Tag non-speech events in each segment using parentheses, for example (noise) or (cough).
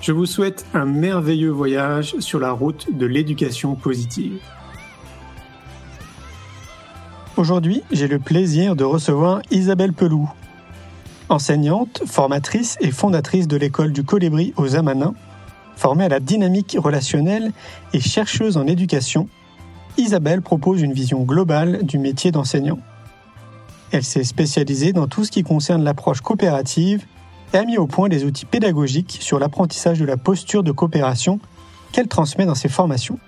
Je vous souhaite un merveilleux voyage sur la route de l'éducation positive. Aujourd'hui, j'ai le plaisir de recevoir Isabelle Peloux. Enseignante, formatrice et fondatrice de l'école du Colibri aux Amanins, formée à la dynamique relationnelle et chercheuse en éducation, Isabelle propose une vision globale du métier d'enseignant. Elle s'est spécialisée dans tout ce qui concerne l'approche coopérative et a mis au point des outils pédagogiques sur l'apprentissage de la posture de coopération qu'elle transmet dans ses formations.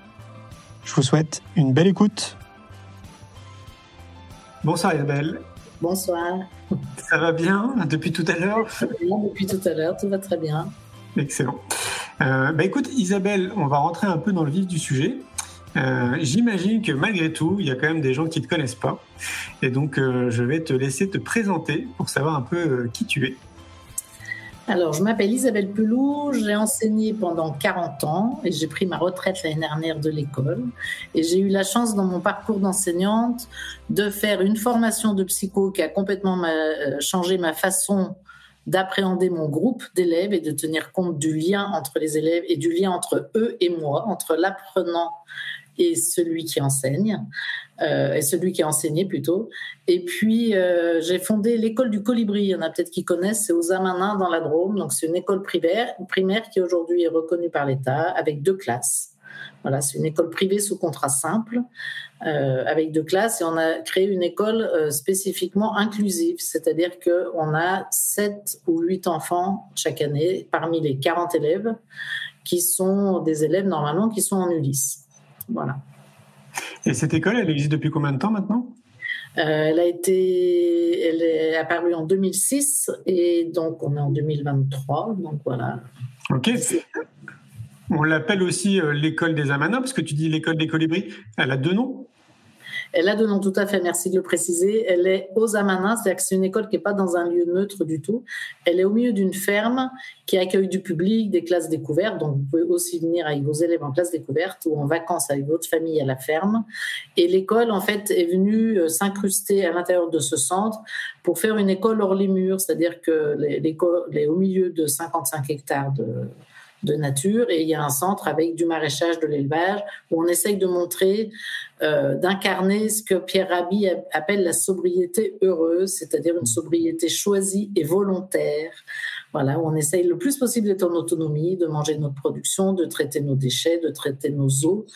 Je vous souhaite une belle écoute. Bonsoir Isabelle. Bonsoir. Ça va bien depuis tout à l'heure? Depuis tout à l'heure, tout va très bien. Excellent. Euh, bah écoute Isabelle, on va rentrer un peu dans le vif du sujet. Euh, j'imagine que malgré tout, il y a quand même des gens qui ne te connaissent pas. Et donc, euh, je vais te laisser te présenter pour savoir un peu qui tu es. Alors, je m'appelle Isabelle Pelou, j'ai enseigné pendant 40 ans et j'ai pris ma retraite l'année dernière de l'école. Et j'ai eu la chance dans mon parcours d'enseignante de faire une formation de psycho qui a complètement euh, changé ma façon d'appréhender mon groupe d'élèves et de tenir compte du lien entre les élèves et du lien entre eux et moi, entre l'apprenant et celui qui enseigne, euh, et celui qui a enseigné plutôt. Et puis, euh, j'ai fondé l'école du Colibri. Il y en a peut-être qui connaissent, c'est aux Amanins dans la Drôme. Donc, c'est une école primaire, primaire qui aujourd'hui est reconnue par l'État avec deux classes. Voilà, c'est une école privée sous contrat simple euh, avec deux classes et on a créé une école euh, spécifiquement inclusive, c'est-à-dire qu'on a sept ou huit enfants chaque année parmi les 40 élèves qui sont des élèves normalement qui sont en Ulysse. Voilà. Et cette école, elle existe depuis combien de temps maintenant? Euh, elle a été, elle est apparue en 2006 et donc on est en 2023. Donc voilà. Ok. On l'appelle aussi euh, l'école des Amanas parce que tu dis l'école des colibris. Elle a deux noms? Elle a deux noms tout à fait, merci de le préciser. Elle est aux Amanins, c'est-à-dire que c'est une école qui n'est pas dans un lieu neutre du tout. Elle est au milieu d'une ferme qui accueille du public, des classes découvertes. Donc, vous pouvez aussi venir avec vos élèves en classe découverte ou en vacances avec votre famille à la ferme. Et l'école, en fait, est venue euh, s'incruster à l'intérieur de ce centre pour faire une école hors les murs, c'est-à-dire que l'école est au milieu de 55 hectares de, de nature et il y a un centre avec du maraîchage, de l'élevage, où on essaye de montrer, euh, d'incarner ce que Pierre Rabhi appelle la sobriété heureuse, c'est-à-dire une sobriété choisie et volontaire. Voilà, on essaye le plus possible d'être en autonomie, de manger notre production, de traiter nos déchets, de traiter nos eaux.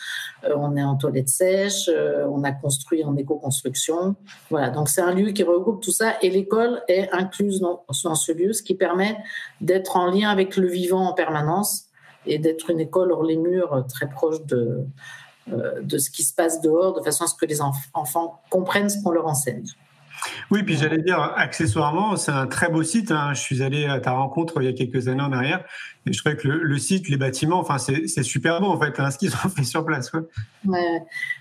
Euh, on est en toilette sèche, euh, on a construit en éco-construction. Voilà, donc c'est un lieu qui regroupe tout ça et l'école est incluse dans, dans ce lieu, ce qui permet d'être en lien avec le vivant en permanence et d'être une école hors les murs très proche de, de ce qui se passe dehors, de façon à ce que les enfants comprennent ce qu'on leur enseigne. Oui, puis j'allais dire, accessoirement, c'est un très beau site. Hein. Je suis allé à ta rencontre il y a quelques années en arrière. Et je trouvais que le, site, les bâtiments, enfin, c'est super beau, en fait, hein, ce qu'ils ont (laughs) fait sur place.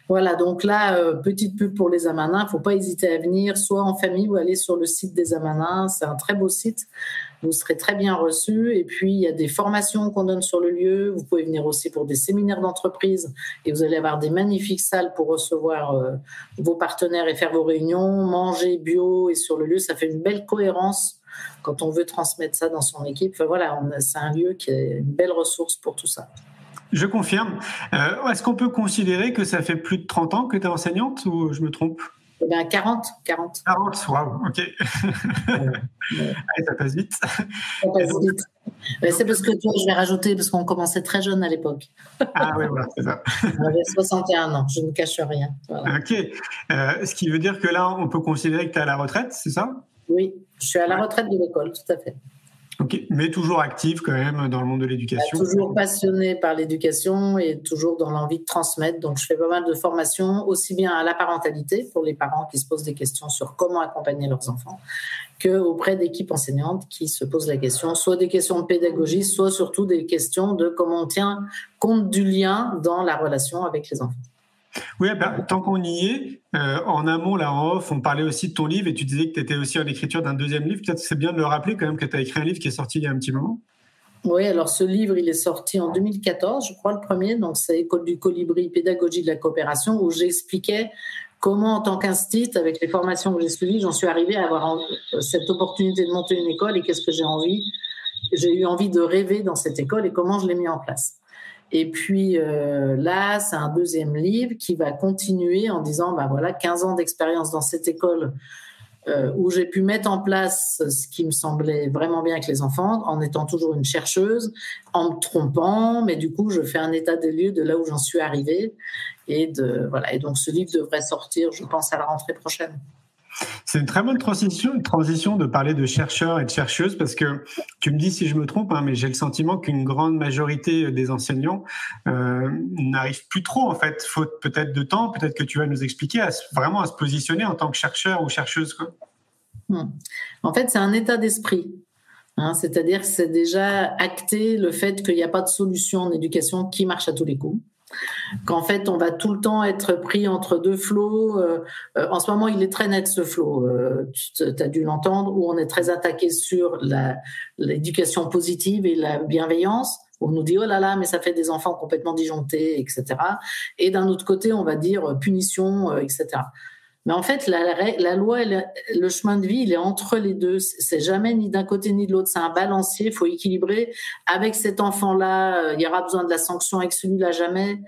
Voilà, donc là, euh, petite pub pour les Amanins. Il ne faut pas hésiter à venir, soit en famille ou aller sur le site des Amanins. C'est un très beau site vous serez très bien reçus. Et puis, il y a des formations qu'on donne sur le lieu. Vous pouvez venir aussi pour des séminaires d'entreprise et vous allez avoir des magnifiques salles pour recevoir euh, vos partenaires et faire vos réunions, manger bio et sur le lieu. Ça fait une belle cohérence quand on veut transmettre ça dans son équipe. Voilà, c'est un lieu qui est une belle ressource pour tout ça. Je confirme. Euh, est-ce qu'on peut considérer que ça fait plus de 30 ans que tu es enseignante ou je me trompe? Eh bien, 40. 40. 40, waouh, ok. ça passe vite. Ça passe vite. C'est parce que toi, je vais rajouter, parce qu'on commençait très jeune à l'époque. Ah oui, voilà, c'est ça. (laughs) J'avais 61 ans, je ne cache rien. Ok. Euh, ce qui veut dire que là, on peut considérer que tu es à la retraite, c'est ça? Oui, je suis à la retraite de l'école, tout à fait. Ok, mais toujours active quand même dans le monde de l'éducation. Toujours passionnée par l'éducation et toujours dans l'envie de transmettre. Donc, je fais pas mal de formations, aussi bien à la parentalité pour les parents qui se posent des questions sur comment accompagner leurs enfants, que auprès d'équipes enseignantes qui se posent la question, soit des questions de pédagogie, soit surtout des questions de comment on tient compte du lien dans la relation avec les enfants. Oui, ben, tant qu'on y est, euh, en amont, là en off, on parlait aussi de ton livre et tu disais que tu étais aussi en écriture d'un deuxième livre. Peut-être c'est bien de le rappeler quand même que tu as écrit un livre qui est sorti il y a un petit moment. Oui, alors ce livre, il est sorti en 2014, je crois, le premier. Donc, c'est École du colibri, pédagogie de la coopération, où j'expliquais comment, en tant qu'instit, avec les formations que j'ai suivies, j'en suis arrivée à avoir cette opportunité de monter une école et qu'est-ce que j'ai envie. J'ai eu envie de rêver dans cette école et comment je l'ai mis en place. Et puis euh, là, c'est un deuxième livre qui va continuer en disant, bah voilà, 15 ans d'expérience dans cette école euh, où j'ai pu mettre en place ce qui me semblait vraiment bien avec les enfants, en étant toujours une chercheuse, en me trompant, mais du coup, je fais un état des lieux de là où j'en suis arrivée. Et, de, voilà. et donc, ce livre devrait sortir, je pense, à la rentrée prochaine. C'est une très bonne transition, transition de parler de chercheurs et de chercheuses parce que tu me dis si je me trompe, hein, mais j'ai le sentiment qu'une grande majorité des enseignants euh, n'arrivent plus trop en fait, faute peut-être de temps, peut-être que tu vas nous expliquer à, vraiment à se positionner en tant que chercheur ou chercheuse. Hmm. En fait, c'est un état d'esprit. Hein, c'est-à-dire que c'est déjà acté le fait qu'il n'y a pas de solution en éducation qui marche à tous les coups qu'en fait on va tout le temps être pris entre deux flots. Euh, euh, en ce moment, il est très net ce flot, euh, tu as dû l'entendre, où on est très attaqué sur l'éducation positive et la bienveillance. On nous dit oh là là, mais ça fait des enfants complètement disjonctés, etc. Et d'un autre côté, on va dire punition, etc. Mais en fait, la, loi, le chemin de vie, il est entre les deux. C'est jamais ni d'un côté ni de l'autre. C'est un balancier. Il faut équilibrer. Avec cet enfant-là, euh, il y aura besoin de la sanction. Avec celui-là, jamais.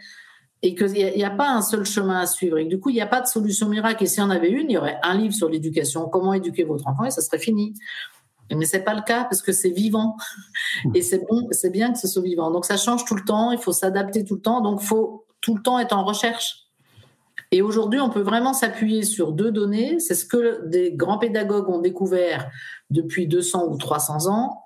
Et qu'il n'y a, pas un seul chemin à suivre. Et du coup, il n'y a pas de solution miracle. Et s'il y en avait une, il y aurait un livre sur l'éducation, comment éduquer votre enfant, et ça serait fini. Mais c'est pas le cas parce que c'est vivant. Et c'est bon, c'est bien que ce soit vivant. Donc ça change tout le temps. Il faut s'adapter tout le temps. Donc faut tout le temps être en recherche. Et aujourd'hui, on peut vraiment s'appuyer sur deux données. C'est ce que des grands pédagogues ont découvert depuis 200 ou 300 ans.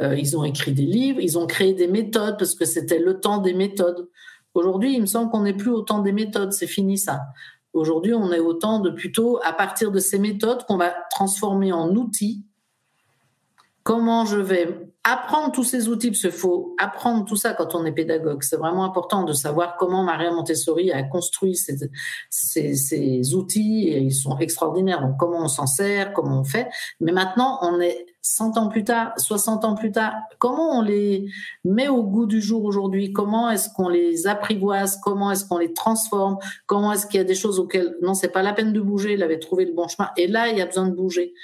Euh, ils ont écrit des livres, ils ont créé des méthodes parce que c'était le temps des méthodes. Aujourd'hui, il me semble qu'on n'est plus au temps des méthodes, c'est fini ça. Aujourd'hui, on est au temps de plutôt, à partir de ces méthodes qu'on va transformer en outils, comment je vais apprendre tous ces outils, parce qu'il faut apprendre tout ça quand on est pédagogue. C'est vraiment important de savoir comment Maria Montessori a construit ces, ces, outils et ils sont extraordinaires. Donc, comment on s'en sert, comment on fait. Mais maintenant, on est 100 ans plus tard, 60 ans plus tard. Comment on les met au goût du jour aujourd'hui? Comment est-ce qu'on les apprivoise? Comment est-ce qu'on les transforme? Comment est-ce qu'il y a des choses auxquelles, non, c'est pas la peine de bouger, il avait trouvé le bon chemin. Et là, il y a besoin de bouger.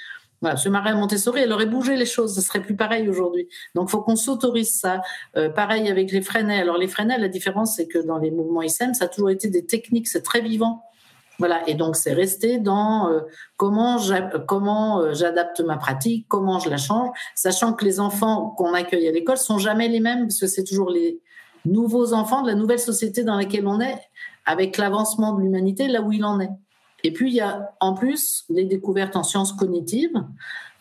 Voilà, ce Maria Montessori, elle aurait bougé les choses, ce serait plus pareil aujourd'hui. Donc, faut qu'on s'autorise ça. Euh, pareil avec les Freinet. Alors, les Freinet, la différence, c'est que dans les mouvements ISM, ça a toujours été des techniques, c'est très vivant. Voilà, et donc c'est resté dans euh, comment comment euh, j'adapte ma pratique, comment je la change, sachant que les enfants qu'on accueille à l'école sont jamais les mêmes parce que c'est toujours les nouveaux enfants de la nouvelle société dans laquelle on est, avec l'avancement de l'humanité là où il en est. Et puis, il y a en plus les découvertes en sciences cognitives,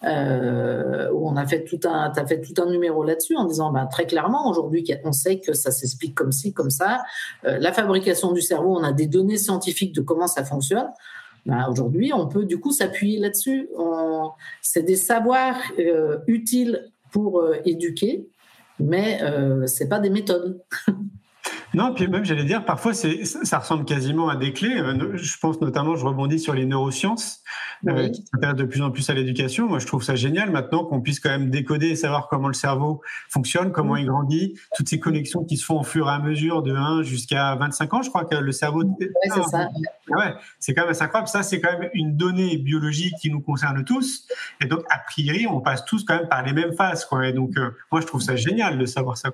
euh, où on a fait tout un, as fait tout un numéro là-dessus en disant, ben, très clairement, aujourd'hui, on sait que ça s'explique comme ci, comme ça. Euh, la fabrication du cerveau, on a des données scientifiques de comment ça fonctionne. Ben, aujourd'hui, on peut du coup s'appuyer là-dessus. C'est des savoirs euh, utiles pour éduquer, mais c'est pas des méthodes. (laughs) Non, puis même, j'allais dire, parfois, c'est, ça ressemble quasiment à des clés. Euh, je pense notamment, je rebondis sur les neurosciences, euh, qui s'intéressent de plus en plus à l'éducation. Moi, je trouve ça génial maintenant qu'on puisse quand même décoder et savoir comment le cerveau fonctionne, comment il grandit, toutes ces connexions qui se font au fur et à mesure de 1 jusqu'à 25 ans. Je crois que le cerveau. Oui, c'est ça. Ouais, c'est quand même assez incroyable. Ça, c'est quand même une donnée biologique qui nous concerne tous. Et donc, a priori, on passe tous quand même par les mêmes phases. Quoi. Et donc, euh, moi, je trouve ça génial de savoir ça.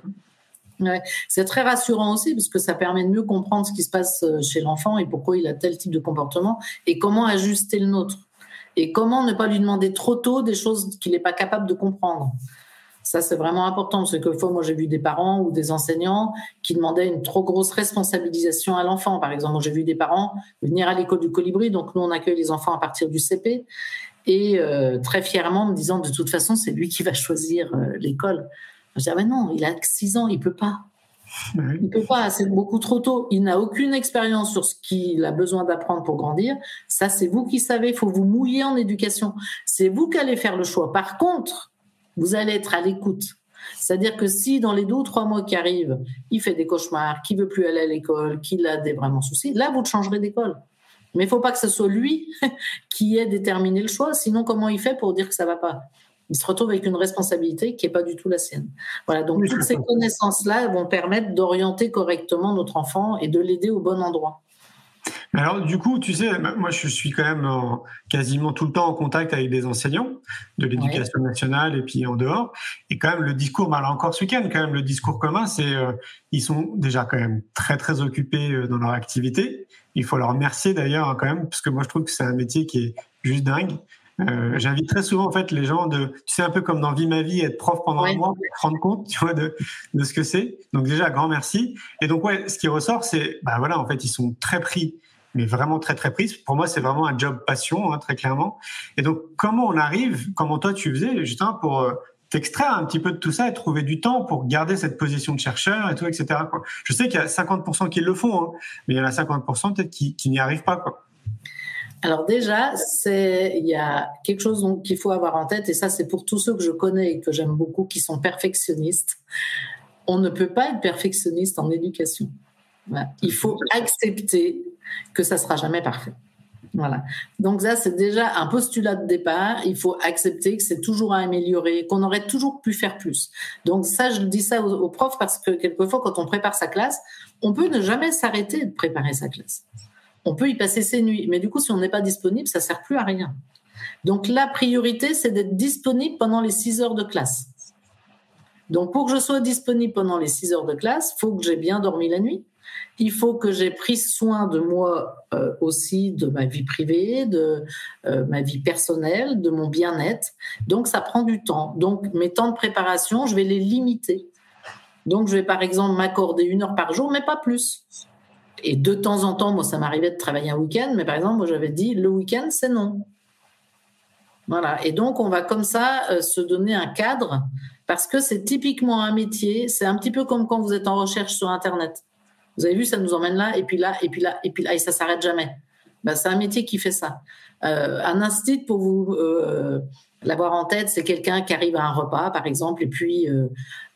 C'est très rassurant aussi parce que ça permet de mieux comprendre ce qui se passe euh, chez l'enfant et pourquoi il a tel type de comportement et comment ajuster le nôtre. Et comment ne pas lui demander trop tôt des choses qu'il n'est pas capable de comprendre. Ça, c'est vraiment important parce que fois, moi, j'ai vu des parents ou des enseignants qui demandaient une trop grosse responsabilisation à l'enfant. Par exemple, j'ai vu des parents venir à l'école du colibri. Donc, nous, on accueille les enfants à partir du CP. Et euh, très fièrement, me disant, de toute façon, c'est lui qui va choisir euh, l'école. Je disais, ah ben non, il a 6 ans, il peut pas. Il peut pas, c'est beaucoup trop tôt. Il n'a aucune expérience sur ce qu'il a besoin d'apprendre pour grandir. Ça, c'est vous qui savez. Il faut vous mouiller en éducation. C'est vous qui allez faire le choix. Par contre, vous allez être à l'écoute. C'est-à-dire que si dans les deux ou trois mois qui arrivent, il fait des cauchemars, qu'il veut plus aller à l'école, qu'il a des vraiment soucis, là, vous le changerez d'école. Mais il faut pas que ce soit lui (laughs) qui ait déterminé le choix. Sinon, comment il fait pour dire que ça va pas? Il se retrouve avec une responsabilité qui n'est pas du tout la sienne. Voilà, donc toutes ces connaissances-là vont permettre d'orienter correctement notre enfant et de l'aider au bon endroit. Alors du coup, tu sais, moi je suis quand même quasiment tout le temps en contact avec des enseignants de l'éducation nationale et puis en dehors. Et quand même le discours, bah, là encore ce week-end, quand même le discours commun, c'est euh, ils sont déjà quand même très très occupés euh, dans leur activité. Il faut leur remercier d'ailleurs hein, quand même, parce que moi je trouve que c'est un métier qui est juste dingue. Euh, j'invite très souvent en fait les gens de, tu sais un peu comme dans Vie ma vie, être prof pendant un mois, rendre compte, tu vois, de, de ce que c'est. Donc déjà grand merci. Et donc ouais, ce qui ressort, c'est, bah voilà, en fait ils sont très pris, mais vraiment très très pris. Pour moi, c'est vraiment un job passion, hein, très clairement. Et donc comment on arrive, comment toi tu faisais justement pour euh, t'extraire un petit peu de tout ça et trouver du temps pour garder cette position de chercheur et tout, etc. Quoi. Je sais qu'il y a 50% qui le font, hein, mais il y en a 50% peut-être qui, qui n'y arrivent pas. Quoi. Alors déjà, il y a quelque chose qu'il faut avoir en tête, et ça c'est pour tous ceux que je connais et que j'aime beaucoup, qui sont perfectionnistes. On ne peut pas être perfectionniste en éducation. Il faut accepter que ça sera jamais parfait. Voilà. Donc ça, c'est déjà un postulat de départ. Il faut accepter que c'est toujours à améliorer, qu'on aurait toujours pu faire plus. Donc ça, je dis ça aux profs parce que quelquefois, quand on prépare sa classe, on peut ne jamais s'arrêter de préparer sa classe on peut y passer ses nuits. Mais du coup, si on n'est pas disponible, ça sert plus à rien. Donc la priorité, c'est d'être disponible pendant les 6 heures de classe. Donc pour que je sois disponible pendant les 6 heures de classe, il faut que j'ai bien dormi la nuit. Il faut que j'ai pris soin de moi euh, aussi, de ma vie privée, de euh, ma vie personnelle, de mon bien-être. Donc ça prend du temps. Donc mes temps de préparation, je vais les limiter. Donc je vais par exemple m'accorder une heure par jour, mais pas plus et de temps en temps, moi, ça m'arrivait de travailler un week-end, mais par exemple, moi, j'avais dit le week-end, c'est non. Voilà. Et donc, on va comme ça euh, se donner un cadre parce que c'est typiquement un métier. C'est un petit peu comme quand vous êtes en recherche sur Internet. Vous avez vu, ça nous emmène là, et puis là, et puis là, et puis là, et ça s'arrête jamais. Ben, c'est un métier qui fait ça. Euh, un institut, pour vous euh, l'avoir en tête, c'est quelqu'un qui arrive à un repas, par exemple, et puis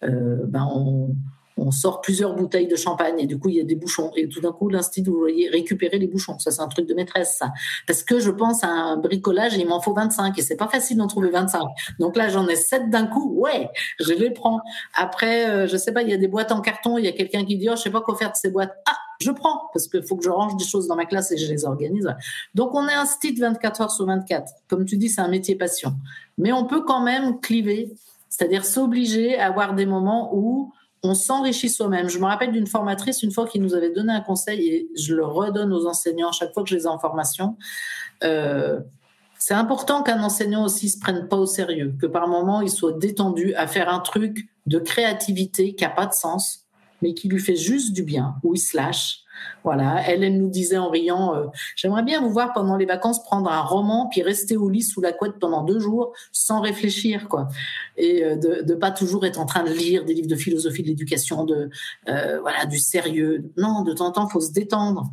ben, on, on sort plusieurs bouteilles de champagne et du coup il y a des bouchons. Et tout d'un coup l'institut vous voyez récupérer les bouchons. Ça c'est un truc de maîtresse ça. Parce que je pense à un bricolage et il m'en faut 25 et c'est pas facile d'en trouver 25 donc là j'en ai 7 d'un coup. Ouais je les prends. Après euh, je sais pas il y a des boîtes en carton il y a quelqu'un qui dit oh je sais pas quoi faire de ces boîtes. Ah je prends parce qu'il faut que je range des choses dans ma classe et je les organise. Donc on est un style 24 heures sur 24 comme tu dis c'est un métier passion. Mais on peut quand même cliver c'est-à-dire s'obliger à avoir des moments où on s'enrichit soi-même. Je me rappelle d'une formatrice une fois qui nous avait donné un conseil et je le redonne aux enseignants chaque fois que je les ai en formation. Euh, c'est important qu'un enseignant aussi se prenne pas au sérieux, que par moment il soit détendu à faire un truc de créativité qui a pas de sens, mais qui lui fait juste du bien, où il se lâche, voilà, elle, elle nous disait en riant, euh, j'aimerais bien vous voir pendant les vacances prendre un roman puis rester au lit sous la couette pendant deux jours sans réfléchir, quoi, et euh, de, de pas toujours être en train de lire des livres de philosophie de l'éducation, de euh, voilà du sérieux. Non, de temps en temps, faut se détendre,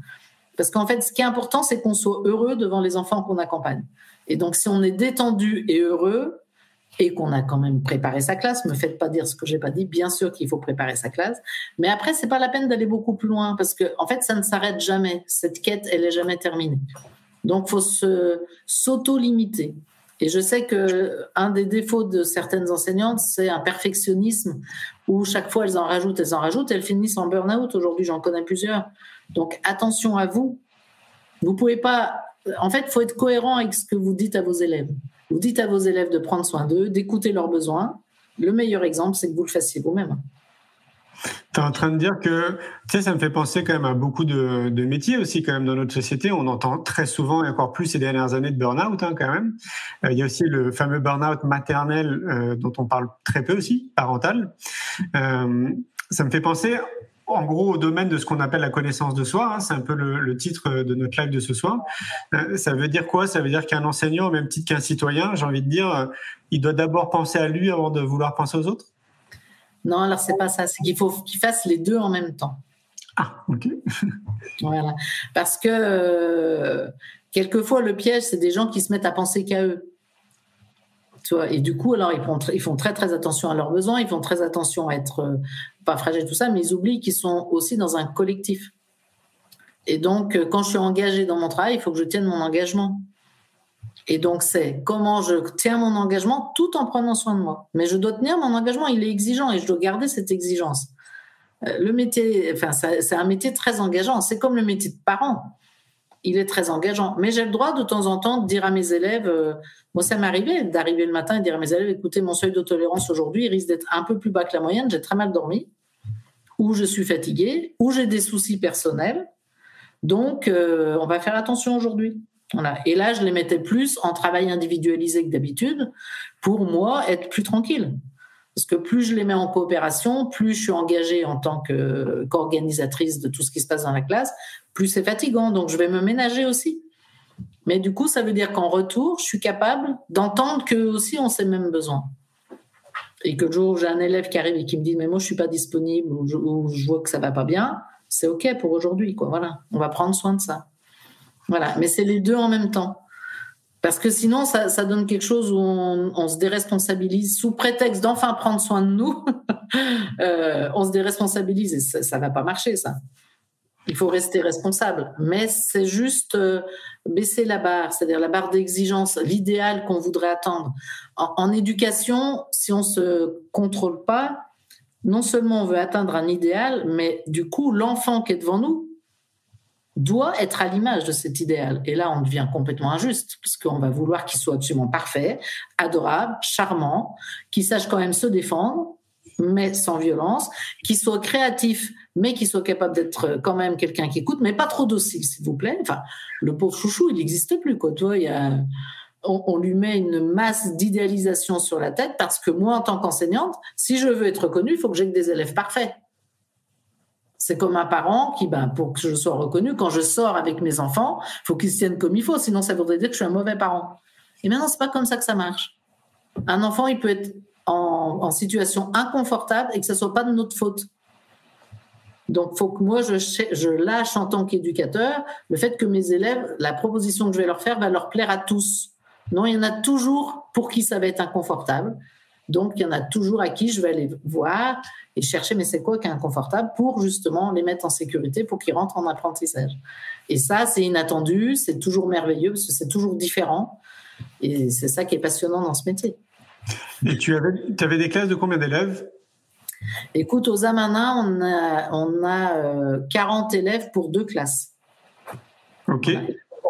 parce qu'en fait, ce qui est important, c'est qu'on soit heureux devant les enfants qu'on accompagne. Et donc, si on est détendu et heureux, et qu'on a quand même préparé sa classe. Me faites pas dire ce que j'ai pas dit. Bien sûr qu'il faut préparer sa classe, mais après c'est pas la peine d'aller beaucoup plus loin parce que en fait ça ne s'arrête jamais. Cette quête, elle est jamais terminée. Donc faut se s'auto-limiter. Et je sais que un des défauts de certaines enseignantes, c'est un perfectionnisme où chaque fois elles en rajoutent, elles en rajoutent, elles finissent en burn-out. Aujourd'hui, j'en connais plusieurs. Donc attention à vous. Vous pouvez pas. En fait, faut être cohérent avec ce que vous dites à vos élèves. Vous dites à vos élèves de prendre soin d'eux, d'écouter leurs besoins. Le meilleur exemple, c'est que vous le fassiez vous-même. Tu es en train de dire que, ça me fait penser quand même à beaucoup de, métiers aussi quand même dans notre société. On entend très souvent et encore plus ces dernières années de burn-out hein, quand même. Euh, il y a aussi le fameux burn-out maternel euh, dont on parle très peu aussi, parental. Euh, ça me fait penser en gros au domaine de ce qu'on appelle la connaissance de soi. Hein. c'est un peu le, titre de notre live de ce soir. ça veut dire quoi? Ça veut dire qu'un enseignant, même titre qu'un citoyen, j'ai envie de dire, il doit d'abord penser à lui avant de vouloir penser aux autres? Non, alors c'est pas ça. C'est qu'il faut qu'il fasse les deux en même temps. Ah, ok. (laughs) voilà. Parce que euh, quelquefois, le piège, c'est des gens qui se mettent à penser qu'à eux. Et du coup, alors ils font, ils font très très attention à leurs besoins, ils font très attention à être euh, pas fragiles, tout ça, mais ils oublient qu'ils sont aussi dans un collectif. Et donc, euh, quand je suis engagée dans mon travail, il faut que je tienne mon engagement. Et donc, c'est comment je tiens mon engagement tout en prenant soin de moi. Mais je dois tenir mon engagement, il est exigeant et je dois garder cette exigence. Euh, le métier, enfin, c'est un métier très engageant. C'est comme le métier de parent. Il est très engageant. Mais j'ai le droit de temps en temps de dire à mes élèves, euh, moi ça m'est arrivé d'arriver le matin et dire à mes élèves, écoutez, mon seuil de tolérance aujourd'hui, risque d'être un peu plus bas que la moyenne, j'ai très mal dormi, ou je suis fatiguée, ou j'ai des soucis personnels. Donc, euh, on va faire attention aujourd'hui. Et là, je les mettais plus en travail individualisé que d'habitude pour moi être plus tranquille. Parce que plus je les mets en coopération, plus je suis engagée en tant qu'organisatrice de tout ce qui se passe dans la classe, plus c'est fatigant. Donc, je vais me ménager aussi. Mais du coup, ça veut dire qu'en retour, je suis capable d'entendre qu'eux aussi ont ces mêmes besoins. Et que le jour où j'ai un élève qui arrive et qui me dit Mais moi, je suis pas disponible ou je, vois que ça va pas bien, c'est OK pour aujourd'hui. Voilà. On va prendre soin de ça. Voilà, mais c'est les deux en même temps. Parce que sinon, ça, ça donne quelque chose où on, on, se déresponsabilise sous prétexte d'enfin prendre soin de nous. (laughs) euh, on se déresponsabilise et ça, ça va pas marcher, ça. Il faut rester responsable. Mais c'est juste euh, baisser la barre, c'est-à-dire la barre d'exigence, l'idéal qu'on voudrait attendre. En, en, éducation, si on se contrôle pas, non seulement on veut atteindre un idéal, mais du coup, l'enfant qui est devant nous, doit être à l'image de cet idéal. Et là, on devient complètement injuste, puisqu'on va vouloir qu'il soit absolument parfait, adorable, charmant, qu'il sache quand même se défendre, mais sans violence, qu'il soit créatif, mais qu'il soit capable d'être quand même quelqu'un qui écoute, mais pas trop docile, s'il vous plaît. Enfin, le pauvre chouchou, il n'existe plus, quoi. Il y a, on, lui met une masse d'idéalisation sur la tête parce que moi, en tant qu'enseignante, si je veux être reconnue, il faut que j'ai des élèves parfaits. C'est comme un parent qui, ben, pour que je sois reconnu, quand je sors avec mes enfants, faut qu'ils se tiennent comme il faut, sinon ça voudrait dire que je suis un mauvais parent. Et maintenant, c'est pas comme ça que ça marche. Un enfant, il peut être en, situation inconfortable et que ce soit pas de notre faute. Donc, faut que moi, je, je lâche en tant qu'éducateur le fait que mes élèves, la proposition que je vais leur faire va leur plaire à tous. Non, il y en a toujours pour qui ça va être inconfortable. Donc, il y en a toujours à qui je vais aller voir et chercher, mais c'est quoi qui est inconfortable pour justement les mettre en sécurité pour qu'ils rentrent en apprentissage. Et ça, c'est inattendu, c'est toujours merveilleux parce que c'est toujours différent. Et c'est ça qui est passionnant dans ce métier. Et tu avais, tu avais des classes de combien d'élèves? Écoute, aux Amanins, on a, on a 40 euh, élèves pour deux classes. OK.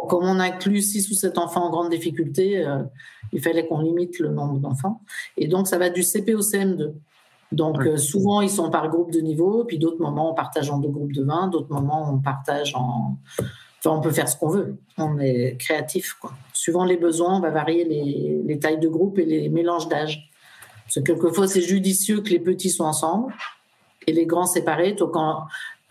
Comme on inclut 6 ou 7 enfants en grande difficulté, euh, il fallait qu'on limite le nombre d'enfants. Et donc, ça va du CP au CM2. Donc, euh, souvent, ils sont par groupe de niveau, puis d'autres moments, on partage en deux groupes de 20, d'autres moments, on partage en. Enfin, on peut faire ce qu'on veut. On est créatif, quoi. Suivant les besoins, on va varier les, les tailles de groupe et les mélanges d'âge. Parce que quelquefois, c'est judicieux que les petits soient ensemble et les grands séparés. Donc, quand,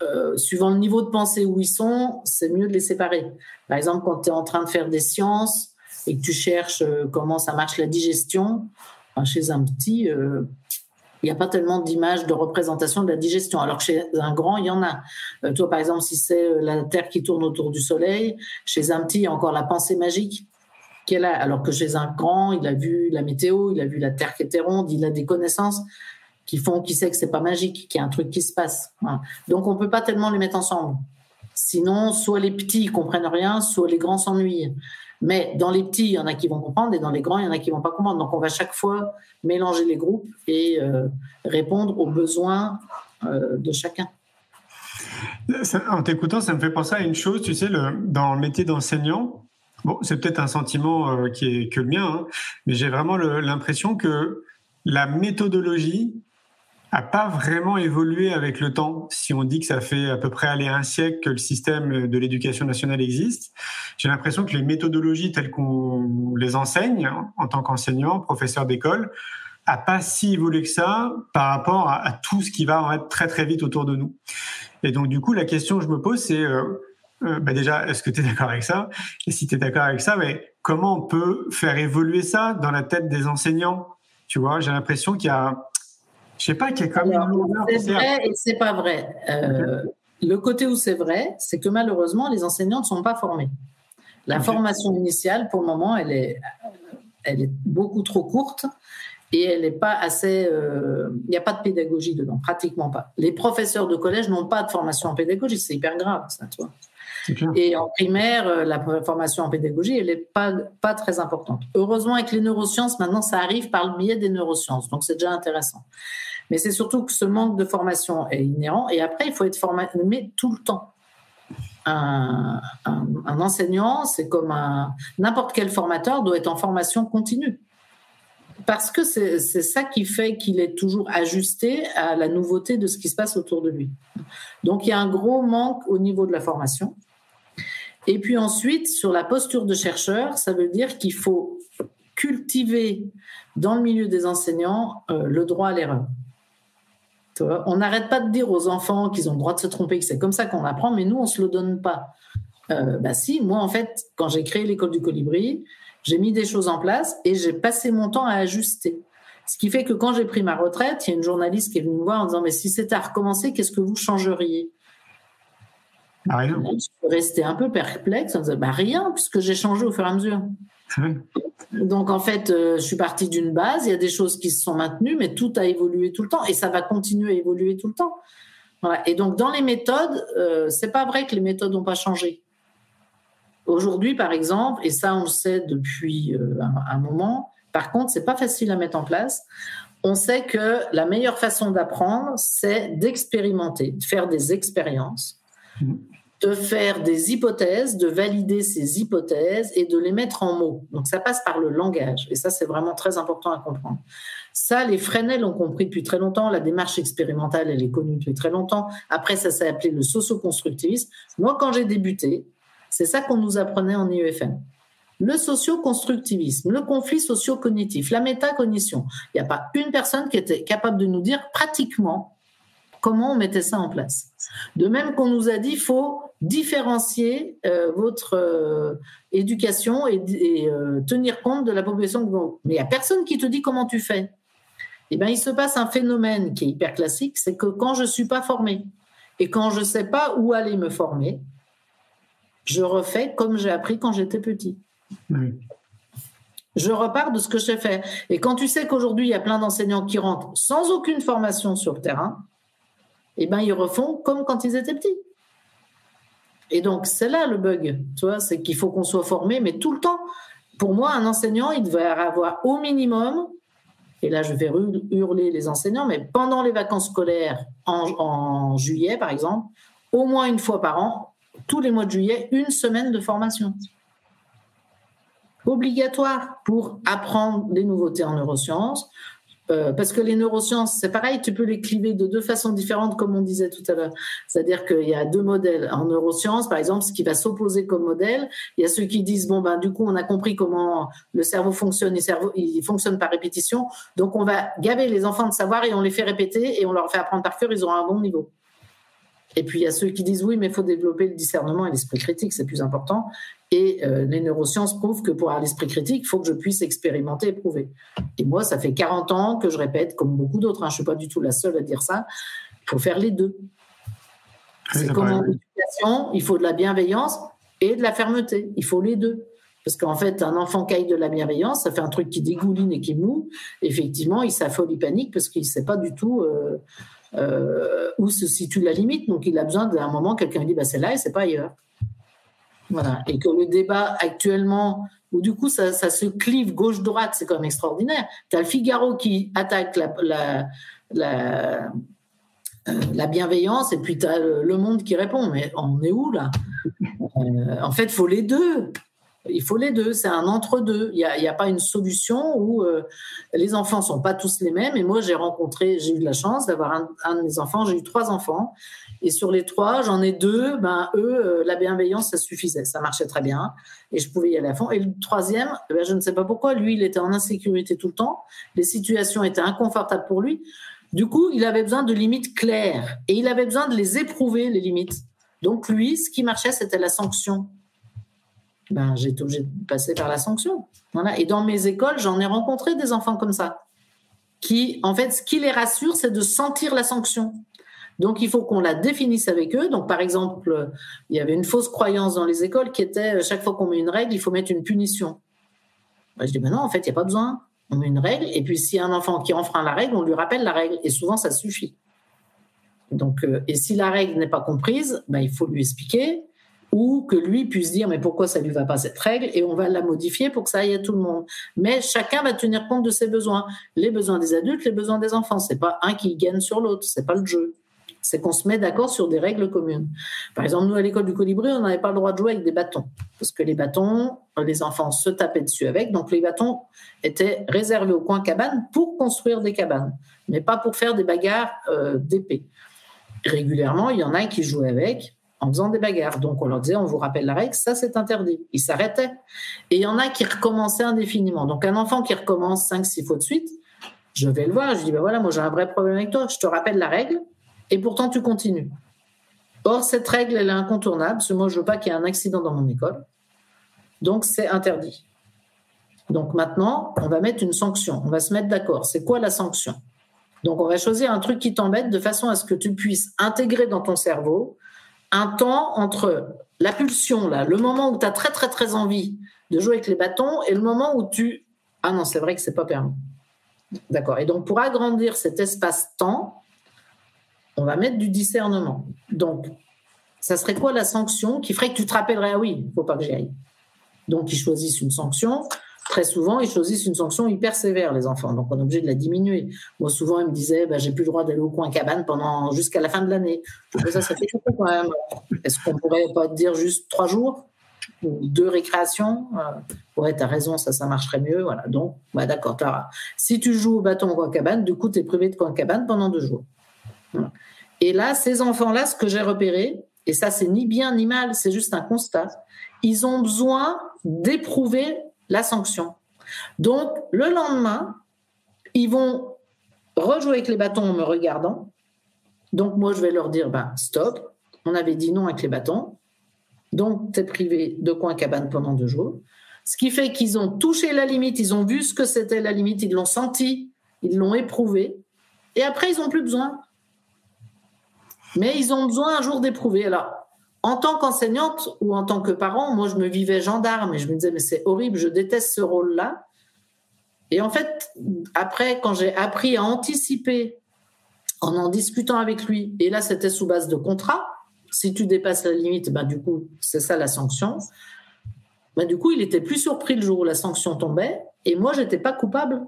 euh, suivant le niveau de pensée où ils sont, c'est mieux de les séparer. Par exemple, quand tu es en train de faire des sciences et que tu cherches euh, comment ça marche la digestion, enfin, chez un petit, euh, il n'y a pas tellement d'images de représentation de la digestion. Alors que chez un grand, il y en a. Euh, toi, par exemple, si c'est la Terre qui tourne autour du Soleil, chez un petit, il y a encore la pensée magique qu'elle a. Alors que chez un grand, il a vu la météo, il a vu la Terre qui était ronde, il a des connaissances qui font qu'il sait que c'est pas magique, qu'il y a un truc qui se passe. Donc, on peut pas tellement les mettre ensemble. Sinon, soit les petits comprennent rien, soit les grands s'ennuient. Mais dans les petits, il y en a qui vont comprendre, et dans les grands, il y en a qui vont pas comprendre. Donc, on va chaque fois mélanger les groupes et euh, répondre aux besoins euh, de chacun. En t'écoutant, ça me fait penser à une chose, tu sais, dans le métier d'enseignant, bon, c'est peut-être un sentiment euh, qui est que le mien, hein, mais j'ai vraiment l'impression que la méthodologie a pas vraiment évolué avec le temps. Si on dit que ça fait à peu près aller un siècle que le système de l'éducation nationale existe, j'ai l'impression que les méthodologies telles qu'on les enseigne en tant qu'enseignant, professeur d'école, a pas si évolué que ça par rapport à, tout ce qui va en être très très vite autour de nous. Et donc du coup, la question que je me pose, c'est euh, euh, bah déjà, est-ce que tu es d'accord avec ça? Et si tu es d'accord avec ça, mais comment on peut faire évoluer ça dans la tête des enseignants? Tu vois, j'ai l'impression qu'il y a je sais pas, qu'il y a quand même C'est vrai et c'est pas vrai. Euh, le côté où c'est vrai, c'est que malheureusement, les enseignants ne sont pas formés. La formation initiale, pour le moment, elle est, elle est beaucoup trop courte et elle n'est pas assez. Euh, il n'y a pas de pédagogie dedans, pratiquement pas. Les professeurs de collège n'ont pas de formation en pédagogie, c'est hyper grave, ça, toi. Et en primaire, euh, la formation en pédagogie, elle n'est pas, très importante. Heureusement, avec les neurosciences, maintenant, ça arrive par le biais des neurosciences, donc c'est déjà intéressant. Mais c'est surtout que ce manque de formation est inhérent. Et après, il faut être formé tout le temps. Un, enseignant, c'est comme un n'importe quel formateur doit être en formation continue. Parce que c'est ça qui fait qu'il est toujours ajusté à la nouveauté de ce qui se passe autour de lui. Donc il y a un gros manque au niveau de la formation. Et puis ensuite, sur la posture de chercheur, ça veut dire qu'il faut cultiver dans le milieu des enseignants euh, le droit à l'erreur. On n'arrête pas de dire aux enfants qu'ils ont le droit de se tromper, que c'est comme ça qu'on apprend, mais nous, on ne se le donne pas. Euh, bah si, moi, en fait, quand j'ai créé l'école du colibri, j'ai mis des choses en place et j'ai passé mon temps à ajuster. Ce qui fait que quand j'ai pris ma retraite, il y a une journaliste qui est venue me voir en disant, mais si c'était à recommencer, qu'est-ce que vous changeriez? Ah, rien. Je suis restée un peu perplexe en disant, bah, rien, puisque j'ai changé au fur et à mesure. Donc en fait, euh, je suis partie d'une base, il y a des choses qui se sont maintenues, mais tout a évolué tout le temps et ça va continuer à évoluer tout le temps. Et donc dans les méthodes, euh, c'est pas vrai que les méthodes n'ont pas changé. Aujourd'hui, par exemple, et ça on le sait depuis euh, un, moment, par contre, c'est pas facile à mettre en place. On sait que la meilleure façon d'apprendre, c'est d'expérimenter, de faire des expériences. De faire des hypothèses, de valider ces hypothèses et de les mettre en mots. Donc ça passe par le langage et ça c'est vraiment très important à comprendre. Ça, les Fresnel l'ont compris depuis très longtemps. La démarche expérimentale, elle est connue depuis très longtemps. Après, ça s'est appelé le socio-constructivisme. Moi, quand j'ai débuté, c'est ça qu'on nous apprenait en IEFM. Le socio-constructivisme, le conflit socio-cognitif, la métacognition. Il n'y a pas une personne qui était capable de nous dire pratiquement comment on mettait ça en place. De même qu'on nous a dit, il faut différencier euh, votre euh, éducation et, euh, tenir compte de la population. Mais il n'y a personne qui te dit comment tu fais. Eh bien, il se passe un phénomène qui est hyper classique, c'est que quand je ne suis pas formée et quand je ne sais pas où aller me former, je refais comme j'ai appris quand j'étais petit. Je repars de ce que j'ai fait. Et quand tu sais qu'aujourd'hui, il y a plein d'enseignants qui rentrent sans aucune formation sur le terrain, eh ben, ils refont comme quand ils étaient petits. Et donc, c'est là le bug, tu vois, c'est qu'il faut qu'on soit formé, mais tout le temps. Pour moi, un enseignant, il devrait avoir au minimum, et là je vais hurler les enseignants, mais pendant les vacances scolaires, en, juillet par exemple, au moins une fois par an, tous les mois de juillet, une semaine de formation. Obligatoire pour apprendre des nouveautés en neurosciences, euh, parce que les neurosciences, c'est pareil, tu peux les cliver de deux façons différentes, comme on disait tout à l'heure. C'est-à-dire qu'il y a deux modèles. En neurosciences, par exemple, ce qui va s'opposer comme modèle, il y a ceux qui disent, bon, ben, du coup, on a compris comment le cerveau fonctionne, cerveau, il fonctionne par répétition, donc on va gaver les enfants de savoir et on les fait répéter et on leur fait apprendre par cœur, ils auront un bon niveau. Et puis il y a ceux qui disent oui, mais il faut développer le discernement et l'esprit critique, c'est plus important. Et euh, les neurosciences prouvent que pour avoir l'esprit critique, il faut que je puisse expérimenter et prouver. Et moi, ça fait 40 ans que je répète, comme beaucoup d'autres, hein, je ne suis pas du tout la seule à dire ça, il faut faire les deux. c'est comme en éducation, il faut de la bienveillance et de la fermeté. Il faut les deux. Parce qu'en fait, un enfant qui de la bienveillance, ça fait un truc qui dégouline et qui moue. Effectivement, il s'affole, il panique parce qu'il ne sait pas du tout euh, euh, où se situe la limite. Donc, il a besoin d'un moment, quelqu'un lui dit bah, c'est là et c'est pas ailleurs. Voilà. Et que le débat actuellement, où du coup ça, se clive gauche-droite, c'est quand même extraordinaire. Tu as le Figaro qui attaque la, la, euh, bienveillance et puis tu as le, Monde qui répond. Mais on est où là? Euh, En fait, il faut les deux. Il faut les deux, c'est un entre-deux. Il n'y a, a, pas une solution où euh, les enfants sont pas tous les mêmes. Et moi, j'ai rencontré, j'ai eu de la chance d'avoir un, un, de mes enfants, j'ai eu trois enfants. Et sur les trois, j'en ai deux, ben, eux, euh, la bienveillance, ça suffisait, ça marchait très bien. Et je pouvais y aller à fond. Et le troisième, ben, je ne sais pas pourquoi, lui, il était en insécurité tout le temps. Les situations étaient inconfortables pour lui. Du coup, il avait besoin de limites claires. Et il avait besoin de les éprouver, les limites. Donc, lui, ce qui marchait, c'était la sanction ben, j'ai été obligée de passer par la sanction. Voilà. Et dans mes écoles, j'en ai rencontré des enfants comme ça, qui, en fait, ce qui les rassure, c'est de sentir la sanction. Donc, il faut qu'on la définisse avec eux. Donc, par exemple, il y avait une fausse croyance dans les écoles qui était chaque fois qu'on met une règle, il faut mettre une punition. Je dis, ben non, en fait, il n'y a pas besoin. On met une règle, et puis s'il y a un enfant qui enfreint la règle, on lui rappelle la règle. Et souvent, ça suffit. Donc, euh, et si la règle n'est pas comprise, ben, il faut lui expliquer ou que lui puisse dire mais pourquoi ça lui va pas cette règle et on va la modifier pour que ça aille à tout le monde. Mais chacun va tenir compte de ses besoins, les besoins des adultes, les besoins des enfants. C'est pas un qui gagne sur l'autre, c'est pas le jeu. C'est qu'on se met d'accord sur des règles communes. Par exemple, nous à l'école du Colibri, on n'avait pas le droit de jouer avec des bâtons parce que les bâtons, les enfants se tapaient dessus avec. Donc les bâtons étaient réservés au coin cabane pour construire des cabanes, mais pas pour faire des bagarres euh, d'épée. Régulièrement, il y en a qui jouaient avec en faisant des bagarres. Donc on leur disait, on vous rappelle la règle, ça c'est interdit. Ils s'arrêtaient. Et il y en a qui recommençaient indéfiniment. Donc un enfant qui recommence 5-6 fois de suite, je vais le voir, je dis, ben voilà, moi j'ai un vrai problème avec toi, je te rappelle la règle, et pourtant tu continues. Or, cette règle, elle est incontournable, parce que moi je veux pas qu'il y ait un accident dans mon école. Donc c'est interdit. Donc maintenant, on va mettre une sanction, on va se mettre d'accord. C'est quoi la sanction? Donc, on va choisir un truc qui t'embête de façon à ce que tu puisses intégrer dans ton cerveau un temps entre la pulsion, là, le moment où tu as très très très envie de jouer avec les bâtons et le moment où tu... Ah non, c'est vrai que c'est pas permis. D'accord. Et donc pour agrandir cet espace-temps, on va mettre du discernement. Donc, ça serait quoi la sanction qui ferait que tu te rappellerais, ah oui, il faut pas que j'y aille. Donc, ils choisissent une sanction très souvent, ils choisissent une sanction hyper sévère, les enfants. Donc, on est obligé de la diminuer. Moi, souvent, ils me disaient, bah, j'ai plus le droit d'aller au coin cabane pendant jusqu'à la fin de l'année. ça, ça fait quand même. Est-ce qu'on pourrait pas dire juste trois jours ou deux récréations? Euh, Ouais, tu as raison, ça, ça marcherait mieux. Voilà. Donc, bah, d'accord. Si tu joues au bâton au coin cabane, du coup, tu es privé de coin cabane pendant deux jours. Et là, ces enfants-là, ce que j'ai repéré, et ça, c'est ni bien ni mal, c'est juste un constat, ils ont besoin d'éprouver la sanction. Donc, le lendemain, ils vont rejouer avec les bâtons en me regardant. Donc, moi, je vais leur dire, ben, stop, on avait dit non avec les bâtons. Donc, tu es privé de coin cabane pendant deux jours. Ce qui fait qu'ils ont touché la limite, ils ont vu ce que c'était la limite, ils l'ont senti, ils l'ont éprouvé. Et après, ils n'ont plus besoin. Mais ils ont besoin un jour d'éprouver. Alors, en tant qu'enseignante ou en tant que parent, moi, je me vivais gendarme et je me disais, mais c'est horrible, je déteste ce rôle-là. Et en fait, après, quand j'ai appris à anticiper en en discutant avec lui, et là, c'était sous base de contrat, si tu dépasses la limite, ben, du coup, c'est ça la sanction. Ben, du coup, il était plus surpris le jour où la sanction tombait, et moi, j'étais pas coupable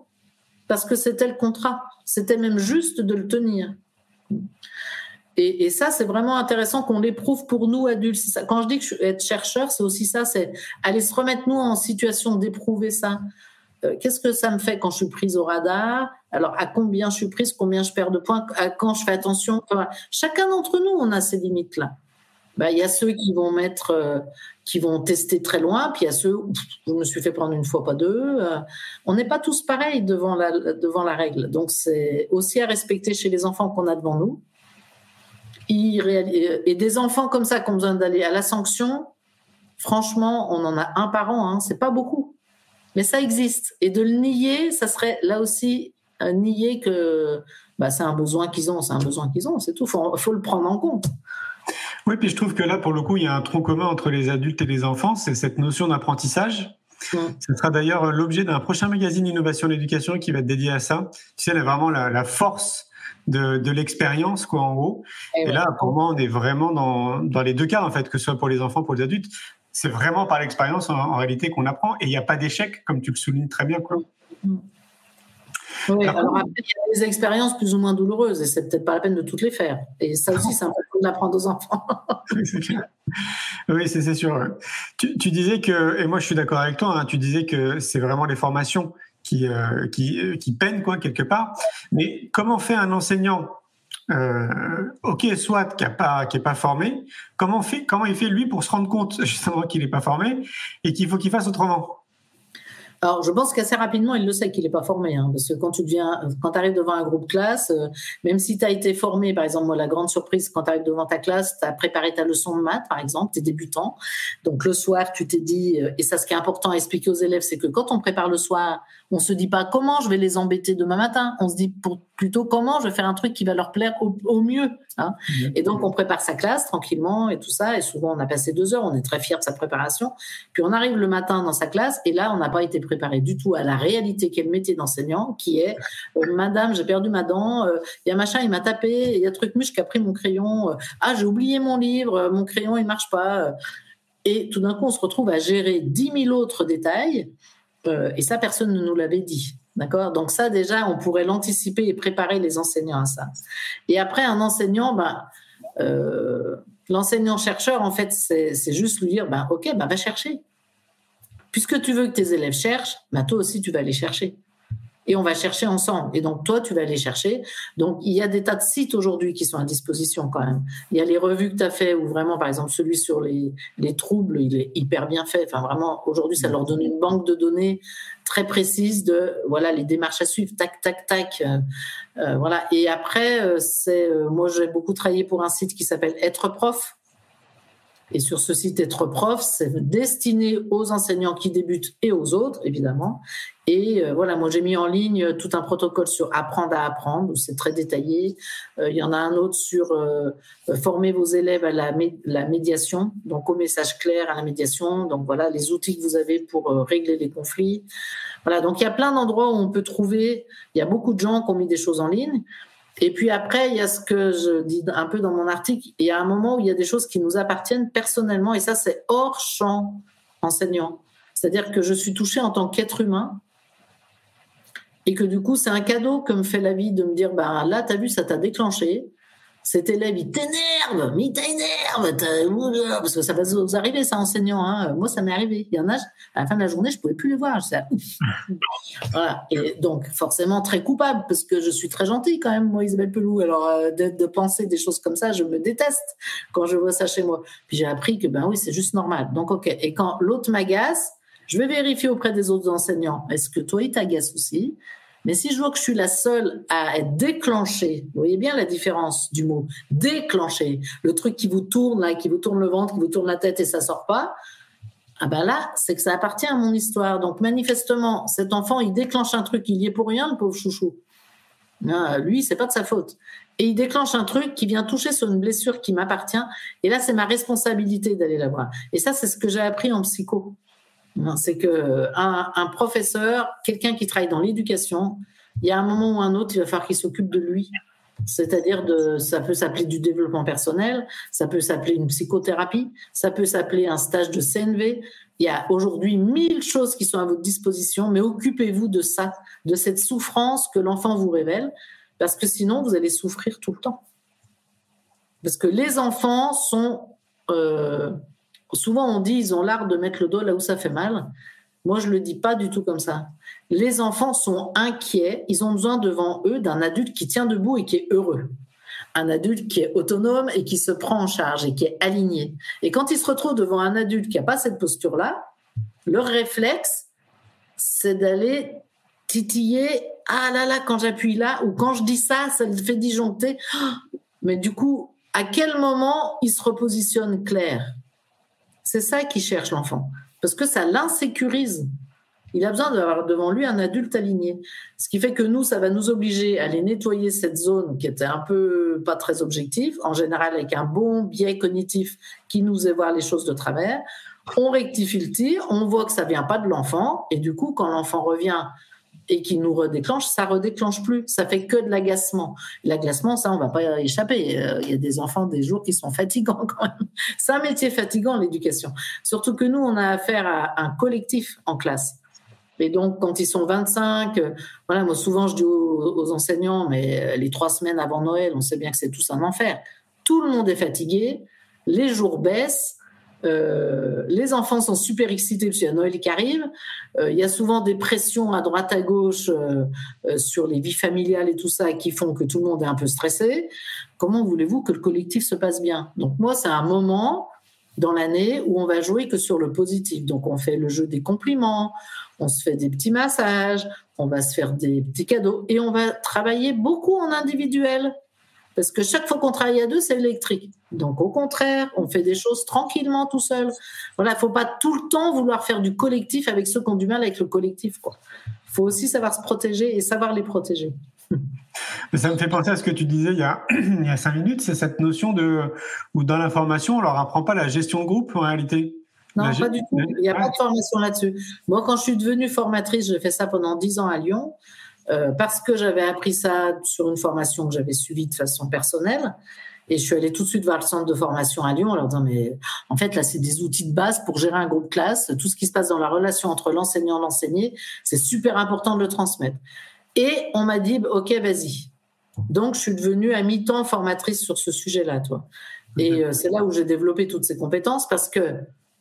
parce que c'était le contrat. C'était même juste de le tenir. Et, ça, c'est vraiment intéressant qu'on l'éprouve pour nous adultes. Quand je dis être chercheur, c'est aussi ça, c'est aller se remettre nous en situation d'éprouver ça. Euh, qu'est-ce que ça me fait quand je suis prise au radar? Alors, à combien je suis prise Combien je perds de points à Quand je fais attention? Chacun d'entre nous, on a ces limites-là. Bah, il y a ceux qui vont mettre, euh, qui vont tester très loin, puis il y a ceux où je me suis fait prendre une fois, pas deux. Euh, on n'est pas tous pareils devant la, devant la règle. Donc, c'est aussi à respecter chez les enfants qu'on a devant nous et des enfants comme ça qui ont besoin d'aller à la sanction, franchement, on en a un par an, hein, c'est pas beaucoup. Mais ça existe. Et de le nier, ça serait là aussi nier que bah, c'est un besoin qu'ils ont, c'est un besoin qu'ils ont, c'est tout. Il faut, faut, le prendre en compte. Oui, puis je trouve que là, pour le coup, il y a un tronc commun entre les adultes et les enfants, c'est cette notion d'apprentissage. Mm. Ce sera d'ailleurs l'objet d'un prochain magazine Innovation et l'éducation qui va être dédié à ça. Tu sais, vraiment la, la force de, l'expérience quoi en haut. Et, là, pour moi, on est vraiment dans, dans les deux cas en fait, que ce soit pour les enfants, pour les adultes. C'est vraiment par l'expérience en, réalité qu'on apprend et il n'y a pas d'échec, comme tu le soulignes très bien. Quoi. Mm. Oui, alors après, il y a des expériences plus ou moins douloureuses et c'est peut-être pas la peine de toutes les faire. Et ça aussi, c'est un peu comme d'apprendre aux enfants. (laughs) oui, c'est sûr. Tu, disais que, et moi je suis d'accord avec toi, hein, tu disais que c'est vraiment les formations qui, euh, qui, euh, qui peinent quoi, quelque part. Mais comment fait un enseignant euh, ok, soit qui n'est pas, formé, comment, fait, comment il fait lui pour se rendre compte (laughs) justement qu'il n'est pas formé et qu'il faut qu'il fasse autrement? Alors, je pense qu'assez rapidement, il le sait qu'il n'est pas formé, hein, parce que quand tu deviens, quand arrives devant un groupe classe, même si tu as été formé, par exemple, moi, la grande surprise, quand tu arrives devant ta classe, tu as préparé ta leçon de maths, par exemple, tu es débutant. Donc, le soir, tu t'es dit, et ça, ce qui est important à expliquer aux élèves, c'est que quand on prépare le soir, on se dit pas comment je vais les embêter demain matin, on se dit plutôt comment je vais faire un truc qui va leur plaire au, mieux. Hein. Et donc, on prépare sa classe tranquillement et tout ça, et souvent, on a passé deux heures, on est très fier de sa préparation. Puis, on arrive le matin dans sa classe, et là, on n'a pas été préparé du tout à la réalité qu'est le métier d'enseignant, qui est euh, Madame, j'ai perdu ma dent, euh, il y a machin, il m'a tapé, il y a truc muche qui a pris mon crayon, euh, ah, j'ai oublié mon livre, mon crayon, il marche pas. Et tout d'un coup, on se retrouve à gérer dix mille autres détails, et ça, personne ne nous l'avait dit. D'accord? Donc ça, déjà, on pourrait l'anticiper et préparer les enseignants à ça. Et après, un enseignant, ben, l'enseignant-chercheur, en fait, c'est juste lui dire, ben, OK, ben, va chercher. Puisque tu veux que tes élèves cherchent, bah toi aussi, tu vas les chercher. Et on va chercher ensemble. Et donc, toi, tu vas les chercher. Donc, il y a des tas de sites aujourd'hui qui sont à disposition quand même. Il y a les revues que tu as fait, ou vraiment, par exemple, celui sur les, les troubles, il est hyper bien fait. Enfin, vraiment, aujourd'hui, ça leur donne une banque de données très précise de, voilà, les démarches à suivre, tac, tac, tac. Euh, euh voilà. Et après, euh, c'est, euh, moi, j'ai beaucoup travaillé pour un site qui s'appelle Être Prof et sur ce site Être Prof, c'est destiné aux enseignants qui débutent et aux autres, évidemment. Et euh, voilà, moi j'ai mis en ligne tout un protocole sur apprendre à apprendre, où c'est très détaillé. Euh, il y en a un autre sur euh, former vos élèves à la, la, médiation, donc au message clair, à la médiation. Donc voilà, les outils que vous avez pour régler les conflits. Voilà, donc il y a plein d'endroits où on peut trouver. Il y a beaucoup de gens qui ont mis des choses en ligne. Et puis après, il y a ce que je dis un peu dans mon article, il y a un moment où il y a des choses qui nous appartiennent personnellement, et ça c'est hors champ enseignant. C'est-à-dire que je suis touchée en tant qu'être humain, et que du coup c'est un cadeau que me fait la vie de me dire, bah là, tu as vu, ça t'a déclenché, cet élève, il t'énerve, mais il t'énerve, parce que ça va vous arriver, ça, enseignant. Hein. Moi, ça m'est arrivé. Il y en a, à la fin de la journée, je pouvais plus les voir. (laughs) voilà. Et donc, forcément, très coupable, parce que je suis très gentille quand même, moi, Isabelle Pelou. Alors, euh, de, penser des choses comme ça, je me déteste quand je vois ça chez moi. Puis j'ai appris que, ben oui, c'est juste normal. Donc, OK. Et quand l'autre m'agace, je vais vérifier auprès des autres enseignants. Est-ce que toi, il t'agace aussi? Mais si je vois que je suis la seule à être déclenchée, vous voyez bien la différence du mot déclencher, le truc qui vous tourne là, qui vous tourne le ventre, qui vous tourne la tête et ça sort pas. Ah ben là, c'est que ça appartient à mon histoire. Donc manifestement, cet enfant, il déclenche un truc, il y est pour rien, le pauvre chouchou. Ah, lui, c'est pas de sa faute. Et il déclenche un truc qui vient toucher sur une blessure qui m'appartient. Et là, c'est ma responsabilité d'aller la voir. Et ça, c'est ce que j'ai appris en psycho. C'est que un, professeur, quelqu'un qui travaille dans l'éducation, il y a un moment ou un autre, il va falloir qu'il s'occupe de lui. C'est-à-dire ça peut s'appeler du développement personnel, ça peut s'appeler une psychothérapie, ça peut s'appeler un stage de CNV. Il y a aujourd'hui mille choses qui sont à votre disposition, mais occupez-vous de ça, de cette souffrance que l'enfant vous révèle, parce que sinon vous allez souffrir tout le temps. Parce que les enfants sont euh, Souvent, on dit ils ont l'art de mettre le doigt là où ça fait mal. Moi, je le dis pas du tout comme ça. Les enfants sont inquiets. Ils ont besoin devant eux d'un adulte qui tient debout et qui est heureux. Un adulte qui est autonome et qui se prend en charge et qui est aligné. Et quand ils se retrouvent devant un adulte qui n'a pas cette posture-là, leur réflexe, c'est d'aller titiller. Ah là là, quand j'appuie là, ou quand je dis ça, ça le fait disjoncter. Mais du coup, à quel moment il se repositionne clair c'est ça qui cherche l'enfant, parce que ça l'insécurise. Il a besoin d'avoir devant lui un adulte aligné. Ce qui fait que nous, ça va nous obliger à aller nettoyer cette zone qui était un peu pas très objective, en général avec un bon biais cognitif qui nous fait voir les choses de travers. On rectifie le tir, on voit que ça vient pas de l'enfant, et du coup, quand l'enfant revient et qui nous redéclenche, ça redéclenche plus. Ça fait que de l'agacement. L'agacement, ça, on va pas échapper. Euh, il y a des enfants des jours qui sont fatigants (laughs) quand même. C'est un métier fatigant, l'éducation. Surtout que nous, on a affaire à un collectif en classe. Et donc, quand ils sont 25, euh, voilà, moi, souvent, je dis aux, enseignants, mais euh, les trois semaines avant Noël, on sait bien que c'est tous un enfer. Tout le monde est fatigué, les jours baissent, Euh, les enfants sont super excités parce qu'il y a Noël qui arrive. Euh, il y a souvent des pressions à droite à gauche euh, sur les vies familiales et tout ça qui font que tout le monde est un peu stressé. Comment voulez-vous que le collectif se passe bien? Donc moi, c'est un moment dans l'année où on va jouer que sur le positif. Donc on fait le jeu des compliments, on se fait des petits massages, on va se faire des petits cadeaux et on va travailler beaucoup en individuel. Parce que chaque fois qu'on travaille à deux, c'est électrique. Donc, au contraire, on fait des choses tranquillement tout seul. Voilà, il faut pas tout le temps vouloir faire du collectif avec ceux qui ont du mal avec le collectif. Il faut aussi savoir se protéger et savoir les protéger. (laughs) ça me fait penser à ce que tu disais il y a, (clears throat) il y a cinq minutes, c'est cette notion de où dans l'information, on leur apprend pas la gestion de groupe en réalité. Non, pas du tout. Il n'y a pas de formation là-dessus. Moi, quand je suis devenue formatrice, j'ai fait ça pendant dix ans à Lyon. Euh, parce que j'avais appris ça sur une formation que j'avais suivie de façon personnelle. Et je suis allée tout de suite voir le centre de formation à Lyon en leur disant, mais en fait, là, c'est des outils de base pour gérer un groupe classe. Tout ce qui se passe dans la relation entre l'enseignant et l'enseigné, c'est super important de le transmettre. Et on m'a dit, OK, vas-y. Donc, je suis devenue à mi-temps formatrice sur ce sujet-là, toi. Et euh, c'est là où j'ai développé toutes ces compétences parce que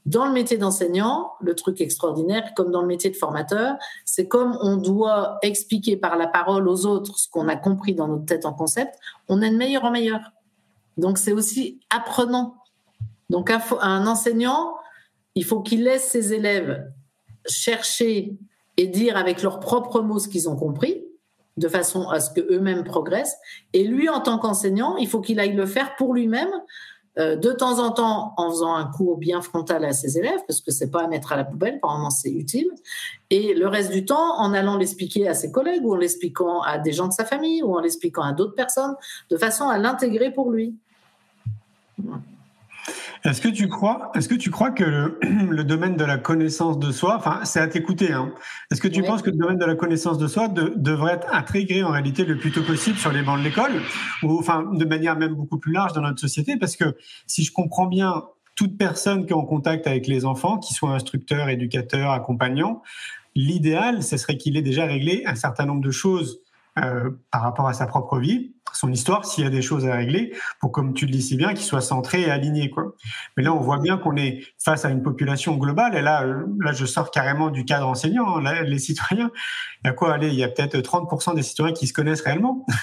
dans le métier d'enseignant, le truc extraordinaire, comme dans le métier de formateur, c'est comme on doit expliquer par la parole aux autres ce qu'on a compris dans notre tête en concept, on est de meilleur en meilleur. Donc c'est aussi apprenant. Donc un, enseignant, il faut qu'il laisse ses élèves chercher et dire avec leurs propres mots ce qu'ils ont compris, de façon à ce qu'eux-mêmes progressent. Et lui, en tant qu'enseignant, il faut qu'il aille le faire pour lui-même euh, de temps en temps en faisant un cours bien frontal à ses élèves, parce que c'est pas à mettre à la poubelle, par moment c'est utile, et le reste du temps en allant l'expliquer à ses collègues ou en l'expliquant à des gens de sa famille ou en l'expliquant à d'autres personnes, de façon à l'intégrer pour lui. Est-ce que tu crois, est-ce que tu crois que (clears throat) le, domaine de la connaissance de soi, enfin, c'est à t'écouter, hein, est-ce que tu penses que le domaine de la connaissance de soi devrait être intégré en réalité le plus tôt possible sur les bancs de l'école, ou enfin, de manière même beaucoup plus large dans notre société, parce que si je comprends bien, toute personne qui est en contact avec les enfants, qui soit instructeur, éducateur, accompagnant, l'idéal, ce serait qu'il ait déjà réglé un certain nombre de choses euh, par rapport à sa propre vie, son histoire, s'il y a des choses à régler, pour, comme tu le dis si bien, qu'il soit centré et aligné. Quoi. Mais là, on voit bien qu'on est face à une population globale, et là, euh, là je sors carrément du cadre enseignant, hein, les citoyens. Il y a quoi Allez, il y a peut-être 30% des citoyens qui se connaissent réellement. (laughs)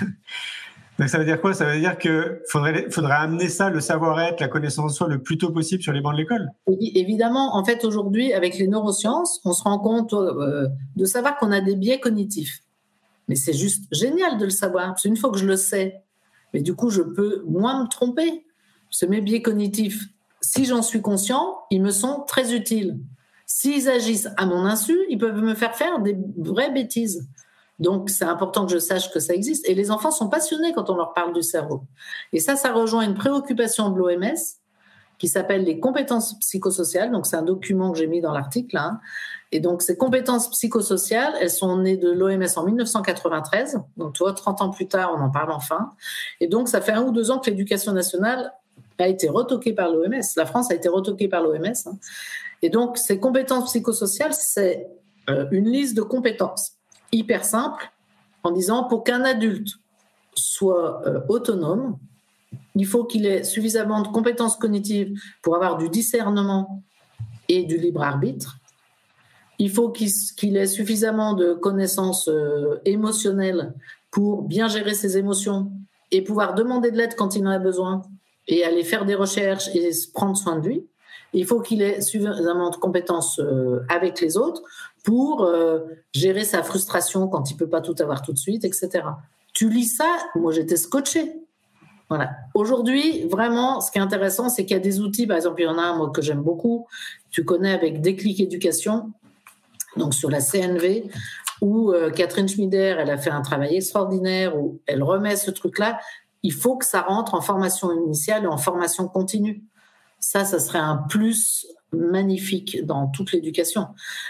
Donc ça veut dire quoi? Ça veut dire qu'il faudrait, faudrait amener ça, le savoir-être, la connaissance de soi, le plus tôt possible sur les bancs de l'école. Évidemment, en fait, aujourd'hui, avec les neurosciences, on se rend compte euh, de savoir qu'on a des biais cognitifs. Mais c'est juste génial de le savoir. Parce qu'une fois que je le sais, mais du coup, je peux moins me tromper. Ce mes biais cognitifs, si j'en suis conscient, ils me sont très utiles. S'ils agissent à mon insu, ils peuvent me faire faire des vraies bêtises. Donc, c'est important que je sache que ça existe. Et les enfants sont passionnés quand on leur parle du cerveau. Et ça, ça rejoint une préoccupation de l'OMS qui s'appelle les compétences psychosociales. Donc, c'est un document que j'ai mis dans l'article. Hein. Et donc, ces compétences psychosociales, elles sont nées de l'OMS en 1993. Donc, tu vois, 30 ans plus tard, on en parle enfin. Et donc, ça fait un ou deux ans que l'éducation nationale a été retoquée par l'OMS. La France a été retoquée par l'OMS. Hein. Et donc, ces compétences psychosociales, c'est euh, une liste de compétences hyper simple en disant pour qu'un adulte soit euh, autonome, il faut qu'il ait suffisamment de compétences cognitives pour avoir du discernement et du libre arbitre. Il faut qu'il ait suffisamment de connaissances euh, émotionnelles pour bien gérer ses émotions et pouvoir demander de l'aide quand il en a besoin et aller faire des recherches et prendre soin de lui. Il faut qu'il ait suffisamment de compétences euh, avec les autres pour euh, gérer sa frustration quand il peut pas tout avoir tout de suite, etc. Tu lis ça, moi j'étais scotché. Voilà. Aujourd'hui, vraiment, ce qui est intéressant, c'est qu'il y a des outils. Par exemple, il y en a un que j'aime beaucoup. Tu connais avec Déclic Éducation, donc sur la CNV, où euh, Catherine Schmider, elle a fait un travail extraordinaire où elle remet ce truc-là. Il faut que ça rentre en formation initiale et en formation continue. Ça, ça serait un plus magnifique dans toute l'éducation,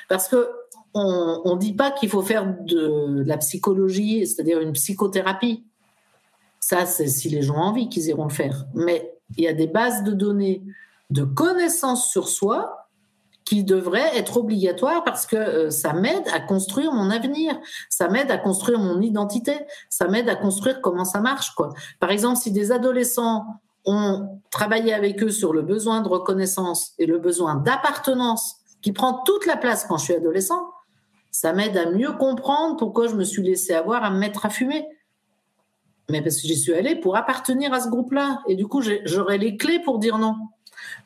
parce que on, ne dit pas qu'il faut faire de la psychologie, c'est-à-dire une psychothérapie. Ça, c'est si les gens ont envie qu'ils iront le faire. Mais il y a des bases de données de connaissances sur soi qui devraient être obligatoires parce que euh, ça m'aide à construire mon avenir, ça m'aide à construire mon identité, ça m'aide à construire comment ça marche. Quoi. Par exemple, si des adolescents on travaillait avec eux sur le besoin de reconnaissance et le besoin d'appartenance qui prend toute la place quand je suis adolescent, ça m'aide à mieux comprendre pourquoi je me suis laissé avoir à me mettre à fumer. Mais parce que j'y suis allée pour appartenir à ce groupe-là. Et du coup, j'aurais les clés pour dire non.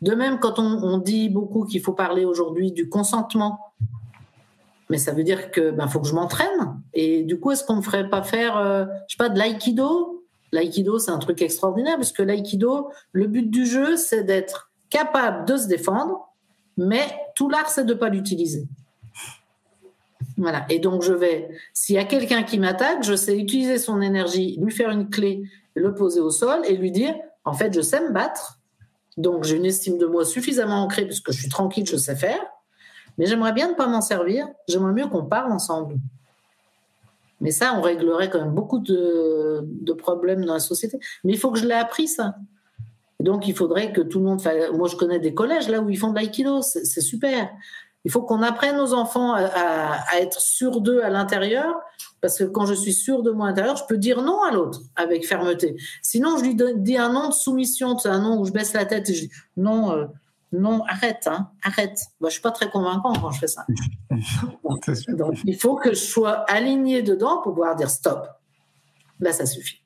De même, quand on, dit beaucoup qu'il faut parler aujourd'hui du consentement, mais ça veut dire que ben faut que je m'entraîne. Et du coup, est-ce qu'on ne ferait pas faire, euh, je sais pas, de l'aïkido? L'aïkido, c'est un truc extraordinaire parce que l'aïkido, le but du jeu, c'est d'être capable de se défendre, mais tout l'art, c'est de pas l'utiliser. Et donc, je vais, s'il y a quelqu'un qui m'attaque, je sais utiliser son énergie, lui faire une clé, le poser au sol et lui dire, en fait, je sais me battre. Donc, j'ai une estime de moi suffisamment ancrée puisque je suis tranquille, je sais faire. Mais j'aimerais bien ne pas m'en servir. J'aimerais mieux qu'on parle ensemble. Mais ça, on réglerait quand même beaucoup de, problèmes dans la société. Mais il faut que je l'ai appris, ça. donc, il faudrait que tout le monde. Moi, je connais des collèges là où ils font de l'aïkido. C'est super. Il faut qu'on apprenne aux enfants à, être sûrs d'eux à l'intérieur, parce que quand je suis sûr de moi à l'intérieur, je peux dire non à l'autre avec fermeté. Sinon, je lui dis un nom de soumission, c'est un nom où je baisse la tête et je dis non, euh, non, arrête, hein, arrête. Moi, je suis pas très convaincant quand je fais ça. (laughs) Donc, il faut que je sois aligné dedans pour pouvoir dire stop. Là, ça suffit.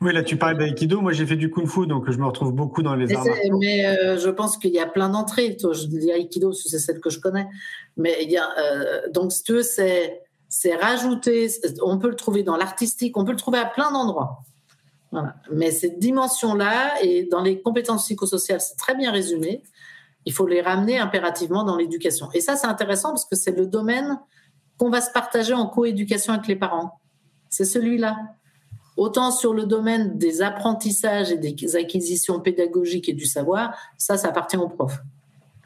Oui, là tu parles d'aïkido. Moi j'ai fait du kung fu, donc je me retrouve beaucoup dans les arts. Mais euh, je pense qu'il y a plein d'entrées. Je dis que c'est celle que je connais. Mais il y a, euh, donc si tu veux, c'est, c'est rajouter. On peut le trouver dans l'artistique, on peut le trouver à plein d'endroits. Mais cette dimension-là, et dans les compétences psychosociales, c'est très bien résumé. Il faut les ramener impérativement dans l'éducation. Et ça, c'est intéressant parce que c'est le domaine qu'on va se partager en coéducation avec les parents. C'est celui-là. Autant sur le domaine des apprentissages et des acquisitions pédagogiques et du savoir, ça, ça appartient aux profs.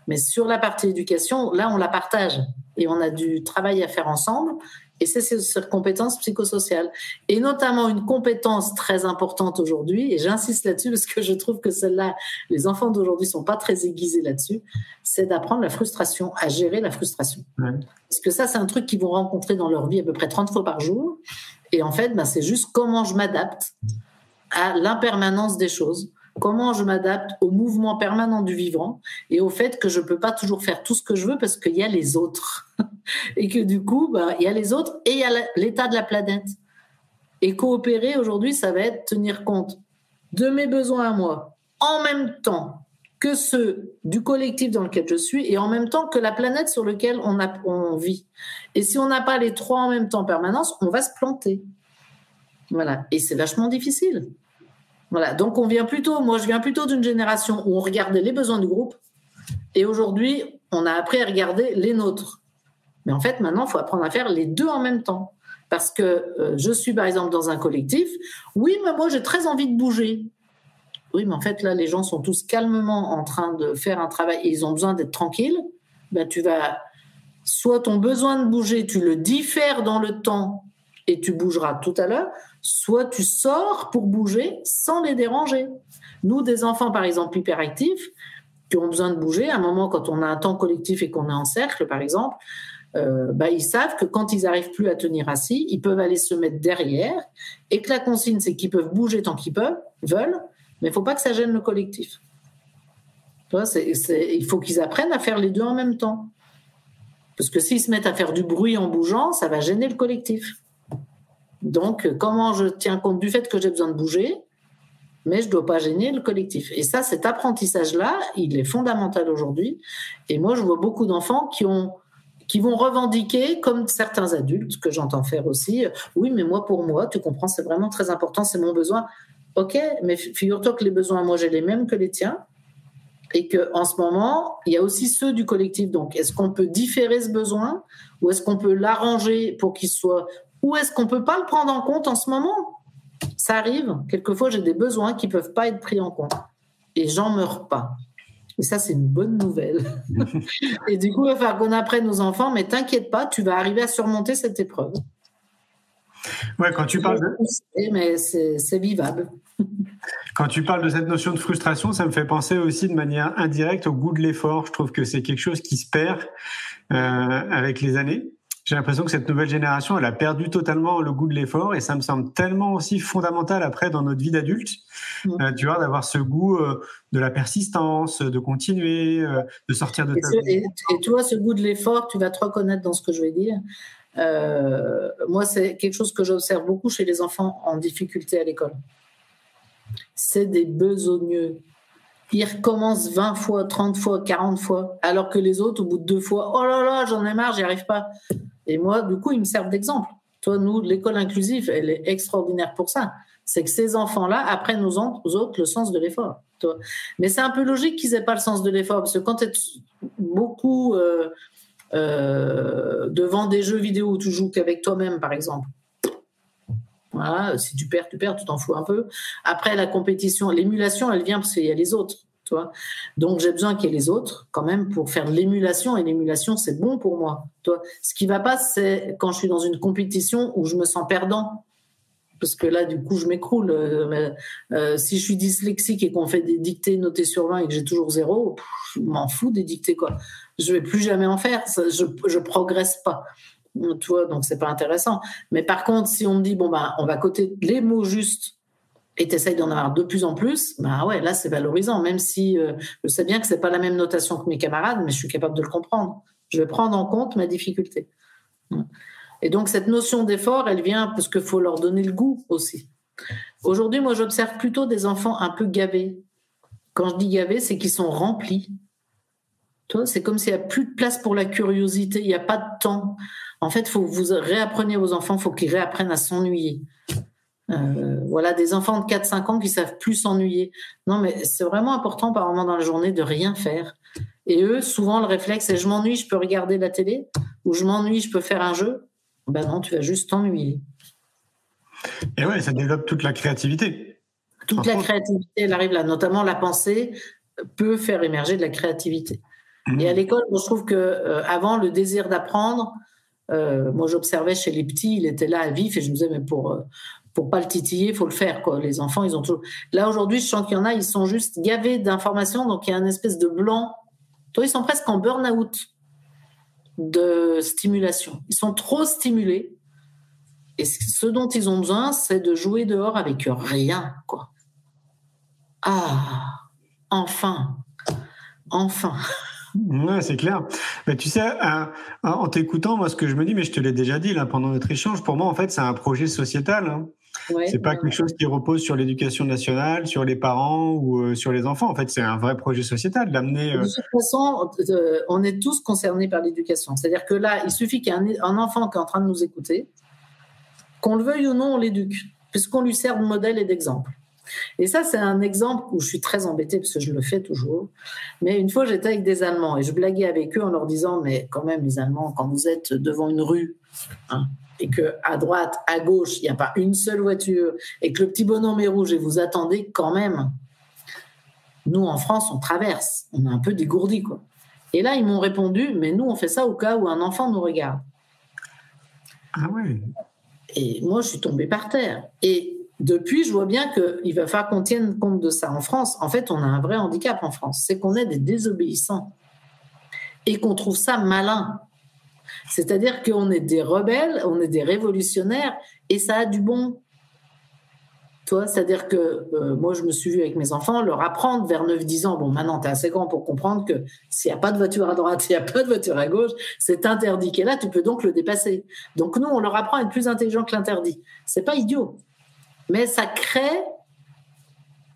Mais sur la partie éducation, là, on la partage et on a du travail à faire ensemble. Et c'est cette compétence psychosociale. Et notamment une compétence très importante aujourd'hui, et j'insiste là-dessus parce que je trouve que celle-là, les enfants d'aujourd'hui sont pas très aiguisés là-dessus, c'est d'apprendre la frustration, à gérer la frustration. Parce que ça, c'est un truc qu'ils vont rencontrer dans leur vie à peu près 30 fois par jour. Et en fait, ben, c'est juste comment je m'adapte à l'impermanence des choses, comment je m'adapte au mouvement permanent du vivant et au fait que je ne peux pas toujours faire tout ce que je veux parce qu'il y a les autres. (laughs) et que du coup, ben, il y a les autres et il y a l'état de la planète. Et coopérer aujourd'hui, ça va être tenir compte de mes besoins à moi, en même temps que ceux du collectif dans lequel je suis et en même temps que la planète sur laquelle on, vit. Et si on n'a pas les trois en même temps en permanence, on va se planter. Voilà. Et c'est vachement difficile. Voilà. Donc on vient plutôt, moi je viens plutôt d'une génération où on regardait les besoins du groupe et aujourd'hui on a appris à regarder les nôtres. Mais en fait maintenant il faut apprendre à faire les deux en même temps. Parce que euh, je suis par exemple dans un collectif, oui mais moi j'ai très envie de bouger. Oui, mais en fait, là, les gens sont tous calmement en train de faire un travail et ils ont besoin d'être tranquilles. Ben, tu vas, soit ton besoin de bouger, tu le diffères dans le temps et tu bougeras tout à l'heure, soit tu sors pour bouger sans les déranger. Nous, des enfants, par exemple, hyperactifs, qui ont besoin de bouger, à un moment, quand on a un temps collectif et qu'on est en cercle, par exemple, euh, bah, ils savent que quand ils n'arrivent plus à tenir assis, ils peuvent aller se mettre derrière et que la consigne, c'est qu'ils peuvent bouger tant qu'ils peuvent, veulent, mais il ne faut pas que ça gêne le collectif. il faut qu'ils apprennent à faire les deux en même temps. Parce que s'ils se mettent à faire du bruit en bougeant, ça va gêner le collectif. Donc, comment je tiens compte du fait que j'ai besoin de bouger, mais je ne dois pas gêner le collectif. Et ça, cet apprentissage-là, il est fondamental aujourd'hui. Et moi, je vois beaucoup d'enfants qui ont qui vont revendiquer, comme certains adultes que j'entends faire aussi, oui, mais moi, pour moi, tu comprends, c'est vraiment très important, c'est mon besoin. Ok, mais figure-toi que les besoins, moi, j'ai les mêmes que les tiens. Et qu'en ce moment, il y a aussi ceux du collectif. Donc, est-ce qu'on peut différer ce besoin ou est-ce qu'on peut l'arranger pour qu'il soit. Ou est-ce qu'on ne peut pas le prendre en compte en ce moment? Ça arrive. Quelquefois, j'ai des besoins qui ne peuvent pas être pris en compte. Et j'en meurs pas. Et ça, c'est une bonne nouvelle. (laughs) et du coup, il va falloir qu'on apprenne aux enfants, mais t'inquiète pas, tu vas arriver à surmonter cette épreuve. Ouais, quand tu parles de... Mais c'est vivable. Quand tu parles de cette notion de frustration, ça me fait penser aussi de manière indirecte au goût de l'effort. Je trouve que c'est quelque chose qui se perd euh, avec les années. j'ai l'impression que cette nouvelle génération, elle a perdu totalement le goût de l'effort et ça me semble tellement aussi fondamental après dans notre vie d'adulte, mm. euh, tu vois, d'avoir ce goût euh, de la persistance, de continuer, de sortir de et, ta et, et, tu vois, ce goût de l'effort, tu vas te reconnaître dans ce que je vais dire. Moi, c'est quelque chose que j'observe beaucoup chez les enfants en difficulté à l'école. C'est des besogneux ils recommencent 20 fois, 30 fois, 40 fois, alors que les autres, au bout de deux fois, oh là là, j'en ai marre, j'y arrive pas. Et moi, du coup, ils me servent d'exemple. Toi, nous, l'école inclusive, elle est extraordinaire pour ça. C'est que ces enfants-là apprennent aux autres le sens de l'effort. Mais c'est un peu logique qu'ils aient pas le sens de l'effort, parce que quand tu es beaucoup euh, euh, devant des jeux vidéo où tu joues qu'avec toi-même, par exemple, voilà, si tu perds, tu perds, tu t'en fous un peu. Après, la compétition, l'émulation, elle vient parce qu'il y a les autres. Toi. Donc j'ai besoin qu'il y ait les autres quand même pour faire de l'émulation et l'émulation c'est bon pour moi. Toi. Ce qui va pas c'est quand je suis dans une compétition où je me sens perdant parce que là du coup je m'écroule. Euh, euh, si je suis dyslexique et qu'on fait des dictées notées sur 20 et que j'ai toujours zéro, je m'en fous des dictées quoi. Je vais plus jamais en faire, je je progresse pas tu vois, donc c'est pas intéressant. Mais par contre, si on me dit, bon, ben, on va coter les mots justes et tu d'en avoir de plus en plus, bah ouais, là, c'est valorisant, même si euh, je sais bien que c'est pas la même notation que mes camarades, mais je suis capable de le comprendre. Je vais prendre en compte ma difficulté. Et donc, cette notion d'effort, elle vient parce qu'il faut leur donner le goût aussi. Aujourd'hui, moi, j'observe plutôt des enfants un peu gavés. Quand je dis gavés, c'est qu'ils sont remplis. C'est comme s'il n'y a plus de place pour la curiosité, il n'y a pas de temps. En fait, faut vous réappreniez aux enfants, faut qu'ils réapprennent à s'ennuyer. Euh, voilà, des enfants de 4-5 ans qui savent plus s'ennuyer. Non, mais c'est vraiment important par moment dans la journée de rien faire. Et eux, souvent, le réflexe, c'est je m'ennuie, je peux regarder la télé, ou je m'ennuie, je peux faire un jeu. Ben non, tu vas juste t'ennuyer. Et ouais, ça développe toute la créativité. Toute la créativité, elle arrive là. Notamment la pensée peut faire émerger de la créativité. Et à mmh. l'école, je trouve que euh, avant le désir d'apprendre, euh, moi, j'observais chez les petits, il était là à vif et je me disais, mais pour euh, pour pas le titiller, il faut le faire. Quoi. Les enfants, ils ont toujours. Là, aujourd'hui, je sens qu'il y en a, ils sont juste gavés d'informations, donc il y a une espèce de blanc. Toi, ils sont presque en burn-out de stimulation. Ils sont trop stimulés. Et ce dont ils ont besoin, c'est de jouer dehors avec rien. Quoi. Ah, enfin, enfin. (laughs) Ouais, c'est clair. Mais tu sais, en t'écoutant, moi, ce que je me dis, mais je te l'ai déjà dit là pendant notre échange, pour moi, en fait, c'est un projet sociétal. Hein. C'est pas quelque chose qui repose sur l'éducation nationale, sur les parents ou euh, sur les enfants. En fait, c'est un vrai projet sociétal d'amener. De toute façon, euh, on est tous concernés par l'éducation. C'est-à-dire que là, il suffit qu'il y ait un, enfant qui est en train de nous écouter, qu'on le veuille ou non, on l'éduque, puisqu'on lui sert de modèle et d'exemple. Et ça, c'est un exemple où je suis très embêtée parce que je le fais toujours. Mais une fois, j'étais avec des Allemands et je blaguais avec eux en leur disant, mais quand même, les Allemands, quand vous êtes devant une rue, hein, et que à droite, à gauche, il n'y a pas une seule voiture, et que le petit bonhomme est rouge et vous attendez quand même. Nous, en France, on traverse. On est un peu dégourdi, quoi. Et là, ils m'ont répondu, mais nous, on fait ça au cas où un enfant nous regarde. Ah oui. Et moi, je suis tombée par terre. Et depuis, je vois bien qu'il va falloir qu'on tienne compte de ça. En France, en fait, on a un vrai handicap en France, c'est qu'on est des désobéissants et qu'on trouve ça malin. C'est-à-dire qu'on est des rebelles, on est des révolutionnaires et ça a du bon. Toi, c'est-à-dire que euh, moi, je me suis vu avec mes enfants leur apprendre vers 9-10 ans. Bon, maintenant, tu es assez grand pour comprendre que s'il n'y a pas de voiture à droite, (laughs) s'il n'y a pas de voiture à gauche, c'est interdit. Et là, tu peux donc le dépasser. Donc, nous, on leur apprend à être plus intelligent que l'interdit. C'est pas idiot mais ça crée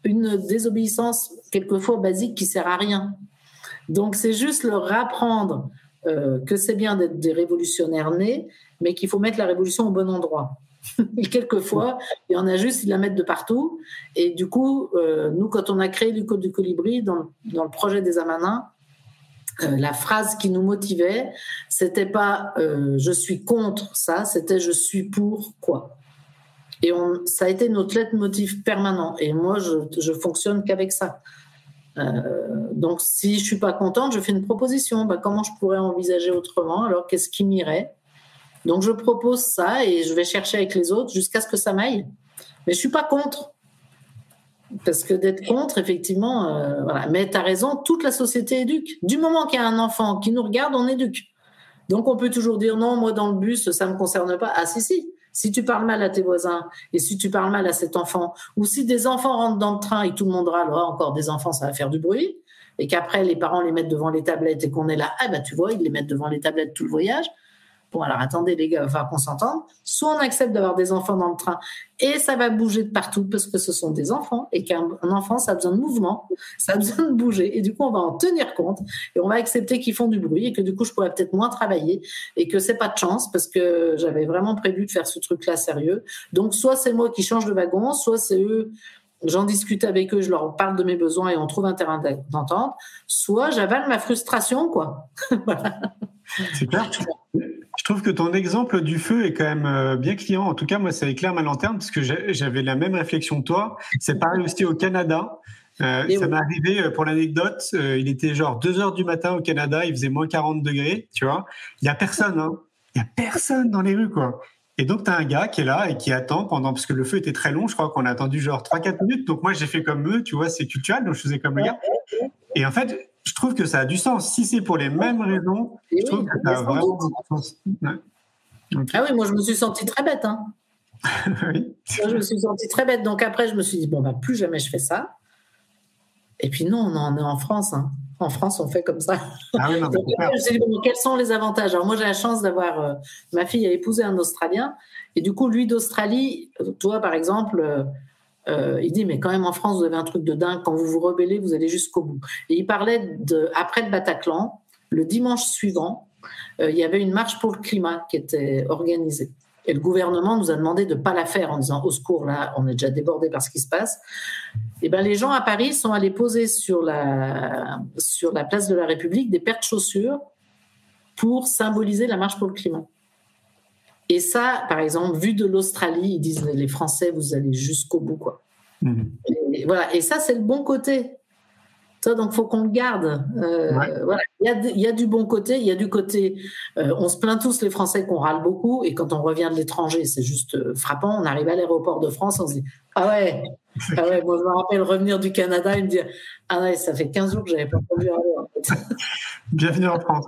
une désobéissance quelquefois basique qui sert à rien. Donc c'est juste leur apprendre euh, que c'est bien d'être des révolutionnaires nés, mais qu'il faut mettre la révolution au bon endroit. (laughs) et quelquefois, il y en a juste, ils la mettent de partout. Et du coup, euh, nous, quand on a créé le Code du Colibri dans, le projet des Amanins, euh, la phrase qui nous motivait, c'était pas je suis contre ça, c'était je suis pour quoi. Et ça a été notre lettre motif permanent. Et moi, je, je fonctionne qu'avec ça. Euh, donc, si je suis pas contente, je fais une proposition. Bah, comment je pourrais envisager autrement? Alors, qu'est-ce qui m'irait? Donc, je propose ça et je vais chercher avec les autres jusqu'à ce que ça m'aille. Mais je suis pas contre. Parce que d'être contre, effectivement, euh, voilà. Mais tu as raison, toute la société éduque. Du moment qu'il y a un enfant qui nous regarde, on éduque. Donc on peut toujours dire non, moi dans le bus, ça me concerne pas. Ah si si. Si tu parles mal à tes voisins et si tu parles mal à cet enfant, ou si des enfants rentrent dans le train et tout le monde râle, encore des enfants, ça va faire du bruit, et qu'après les parents les mettent devant les tablettes et qu'on est là, ah bah tu vois, ils les mettent devant les tablettes tout le voyage, Bon, alors attendez les gars, va qu'on s'entende. Soit on accepte d'avoir des enfants dans le train et ça va bouger de partout parce que ce sont des enfants et qu'un enfant, ça a besoin de mouvement, ça a besoin de bouger. Et du coup, on va en tenir compte et on va accepter qu'ils font du bruit et que du coup, je pourrais peut-être moins travailler et que c'est pas de chance parce que j'avais vraiment prévu de faire ce truc-là sérieux. Donc, soit c'est moi qui change de wagon, soit c'est eux j'en discute avec eux, je leur parle de mes besoins et on trouve un terrain d'entente, soit j'avale ma frustration, quoi. (laughs) Je trouve que ton exemple du feu est quand même euh, bien client. En tout cas, moi, ça éclaire ma lanterne parce que j'avais la même réflexion que toi. C'est pareil aussi au Canada. Euh, ça m'est arrivé, euh, pour l'anecdote, il était genre 2 heures du matin au Canada, il faisait moins 40 degrés, tu vois. Il y a personne, hein. Il y a personne dans les rues, quoi. Et donc, tu as un gars qui est là et qui attend pendant, parce que le feu était très long, je crois qu'on a attendu genre 3-4 minutes. Donc, moi, j'ai fait comme eux, tu vois, c'est culturel, donc je faisais comme le gars. Et en fait, je trouve que ça a du sens. Si c'est pour les mêmes raisons, je trouve que ça a vraiment du sens. Ah oui, moi je me suis sentie très bête. Hein. (laughs) oui. Moi, je me suis sentie très bête. Donc après, je me suis dit, bon, bah, plus jamais je fais ça. Et puis non, on en est en France. Hein. En France, on fait comme ça. Ah oui, non, Donc, je me suis dit, bon, quels sont les avantages? Alors moi, j'ai la chance d'avoir... Euh, ma fille a épousé un Australien. Et du coup, lui d'Australie, toi, par exemple... Euh, euh, il dit, mais quand même en France, vous avez un truc de dingue. Quand vous vous rebellez, vous allez jusqu'au bout. Et il parlait de, après le Bataclan, le dimanche suivant, euh, il y avait une marche pour le climat qui était organisée. Et le gouvernement nous a demandé de ne pas la faire en disant au secours, là, on est déjà débordé par ce qui se passe. Et ben, les gens à Paris sont allés poser sur la, sur la place de la République des paires de chaussures pour symboliser la marche pour le climat. Et ça, par exemple, vu de l'Australie, ils disent les Français, vous allez jusqu'au bout, quoi. Mhm. Et, voilà. Et ça, c'est le bon côté. Ça, donc, faut qu'on le garde. Euh, voilà. il, y a, il y, a, du bon côté, il y a du côté. Euh, on se plaint tous les Français qu'on râle beaucoup, et quand on revient de l'étranger, c'est juste euh, frappant. On arrive à l'aéroport de France, on se dit ah ouais, ah ouais. Moi, je me rappelle revenir du Canada et me dire ah ouais, ça fait 15 jours que j'avais pas entendu En Bienvenue en France.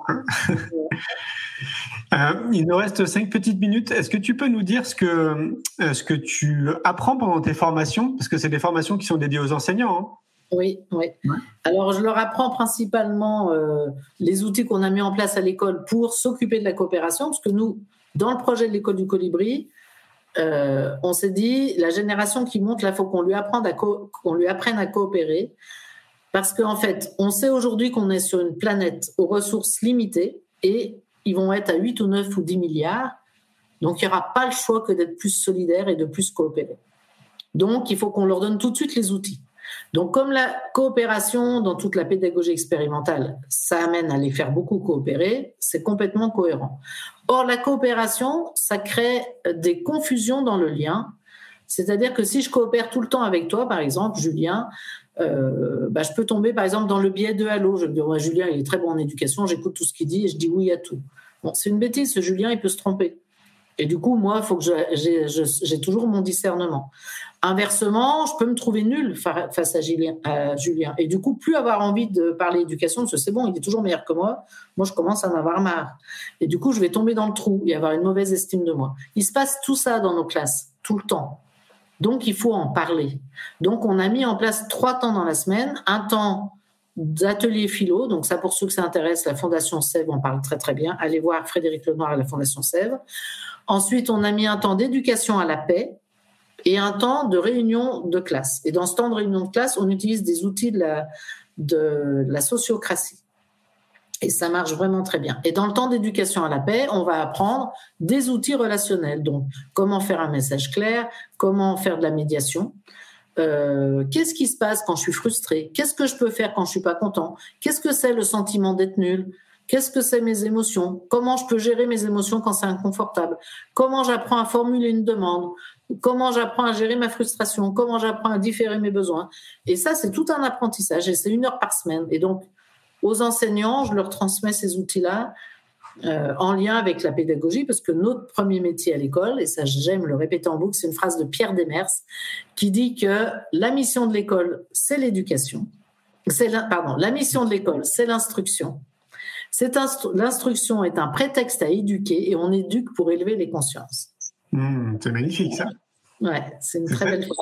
Euh, il nous reste cinq petites minutes. Est-ce que tu peux nous dire ce que, euh, ce que tu apprends pendant tes formations? Parce que c'est des formations qui sont dédiées aux enseignants. Hein. oui, oui. Alors, je leur apprends principalement euh, les outils qu'on a mis en place à l'école pour s'occuper de la coopération, parce que nous, dans le projet de l'école du colibri, on s'est dit, la génération qui monte, là, il faut qu'on lui, apprenne à qu'on lui apprenne à coopérer, parce qu'en fait, on sait aujourd'hui qu'on est sur une planète aux ressources limitées, et ils vont être à 8 ou 9 ou 10 milliards. Donc, il n'y aura pas le choix que d'être plus solidaire et de plus coopérer. Donc, il faut qu'on leur donne tout de suite les outils. Donc, comme la coopération dans toute la pédagogie expérimentale, ça amène à les faire beaucoup coopérer, c'est complètement cohérent. Or, la coopération, ça crée des confusions dans le lien. C'est-à-dire que si je coopère tout le temps avec toi, par exemple, Julien, euh, bah, je peux tomber par exemple dans le biais de Halo. Je me dis, Julien, il est très bon en éducation, j'écoute tout ce qu'il dit et je dis oui à tout. Bon, c'est une bêtise, ce Julien, il peut se tromper. Et du coup, moi, faut que j'ai toujours mon discernement. Inversement, je peux me trouver nul face à Julien, Julien. Et du coup, plus avoir envie de parler éducation, parce que c'est bon, il est toujours meilleur que moi. Moi, je commence à en avoir marre. Et du coup, je vais tomber dans le trou et avoir une mauvaise estime de moi. Il se passe tout ça dans nos classes, tout le temps. Donc, il faut en parler. Donc, on a mis en place trois temps dans la semaine. Un temps d'atelier philo. Donc, ça, pour ceux que ça intéresse, la Fondation Sèvres en parle très, très bien. Allez voir Frédéric Lenoir à la Fondation Sèvres. Ensuite, on a mis un temps d'éducation à la paix et un temps de réunion de classe. Et dans ce temps de réunion de classe, on utilise des outils de la sociocratie. Et ça marche vraiment très bien. Et dans le temps d'éducation à la paix, on va apprendre des outils relationnels. Donc, comment faire un message clair, comment faire de la médiation, euh, qu'est-ce qui se passe quand je suis frustré, qu'est-ce que je peux faire quand je suis pas content, qu'est-ce que c'est le sentiment d'être nul, qu'est-ce que c'est mes émotions, comment je peux gérer mes émotions quand c'est inconfortable, comment j'apprends à formuler une demande, comment j'apprends à gérer ma frustration, comment j'apprends à différer mes besoins. Et ça, c'est tout un apprentissage et c'est une heure par semaine. Et donc, aux enseignants, je leur transmets ces outils-là euh, en lien avec la pédagogie, parce que notre premier métier à l'école, et ça j'aime le répéter en boucle, c'est une phrase de Pierre Demers qui dit que la mission de l'école, c'est l'éducation. C'est pardon, la mission de l'école, c'est l'instruction. L'instruction est un prétexte à éduquer et on éduque pour élever les consciences. Mmh, c'est magnifique ça. Ouais, c'est une très belle chose.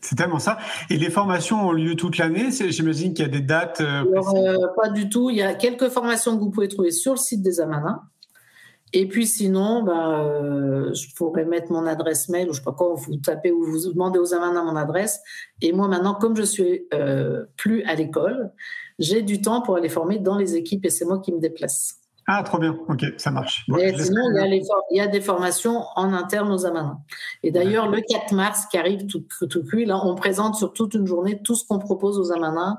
C'est tellement ça. Et les formations ont lieu toute l'année J'imagine qu'il y a des dates euh, euh, Pas du tout. Il y a quelques formations que vous pouvez trouver sur le site des Amanins. Et puis sinon, bah, euh, je pourrais mettre mon adresse mail ou je sais pas quoi, vous tapez ou vous demandez aux Amanins mon adresse. Et moi maintenant, comme je suis plus à l'école, j'ai du temps pour aller former dans les équipes et c'est moi qui me déplace. Ah, trop bien. Ok, ça marche. sinon, il y, a des formations en interne aux Amanins. Et d'ailleurs, le 4 mars qui arrive tout, tout cuit, là, on présente sur toute une journée tout ce qu'on propose aux Amanins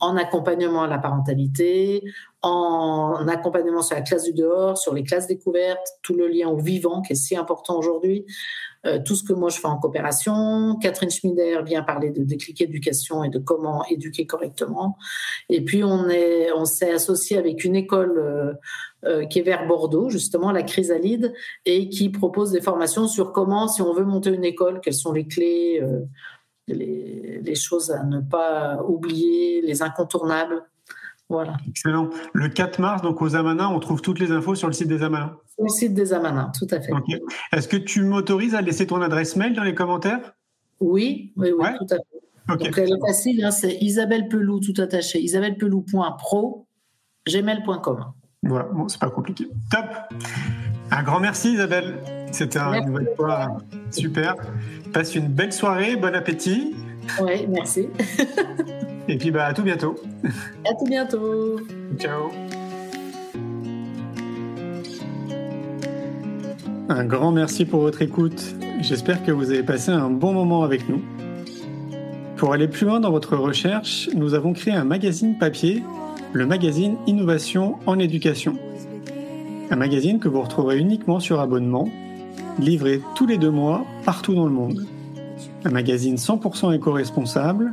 en accompagnement à la parentalité, en accompagnement sur la classe du dehors, sur les classes découvertes, tout le lien au vivant qui est si important aujourd'hui, euh, tout ce que moi je fais en coopération. Catherine Schmider vient parler de déclic éducation et de comment éduquer correctement. Et puis on est, on s'est associé avec une école euh, euh, qui est vers Bordeaux, justement la Chrysalide, et qui propose des formations sur comment, si on veut monter une école, quelles sont les clés, les, les choses à ne pas oublier, les incontournables. Voilà. Excellent. Le 4 mars, donc aux Amanins, on trouve toutes les infos sur le site des Amanins. Sur le site des Amanins, tout à fait. Est-ce que tu m'autorises à laisser ton adresse mail dans les commentaires? Oui, oui, oui, tout à fait. Donc elle est facile, hein, c'est Isabelle Pelou, tout attaché, isabellepelou.pro, gmail.com. Voilà, bon, c'est pas compliqué. Top Un grand merci Isabelle, c'était une nouvelle fois super. Passe une belle soirée, bon appétit. Oui, merci. (laughs) Et puis bah, à tout bientôt. À tout bientôt. Ciao. Un grand merci pour votre écoute. J'espère que vous avez passé un bon moment avec nous. Pour aller plus loin dans votre recherche, nous avons créé un magazine papier, le magazine Innovation en éducation. Un magazine que vous retrouverez uniquement sur abonnement, livré tous les deux mois partout dans le monde. Un magazine 100% éco-responsable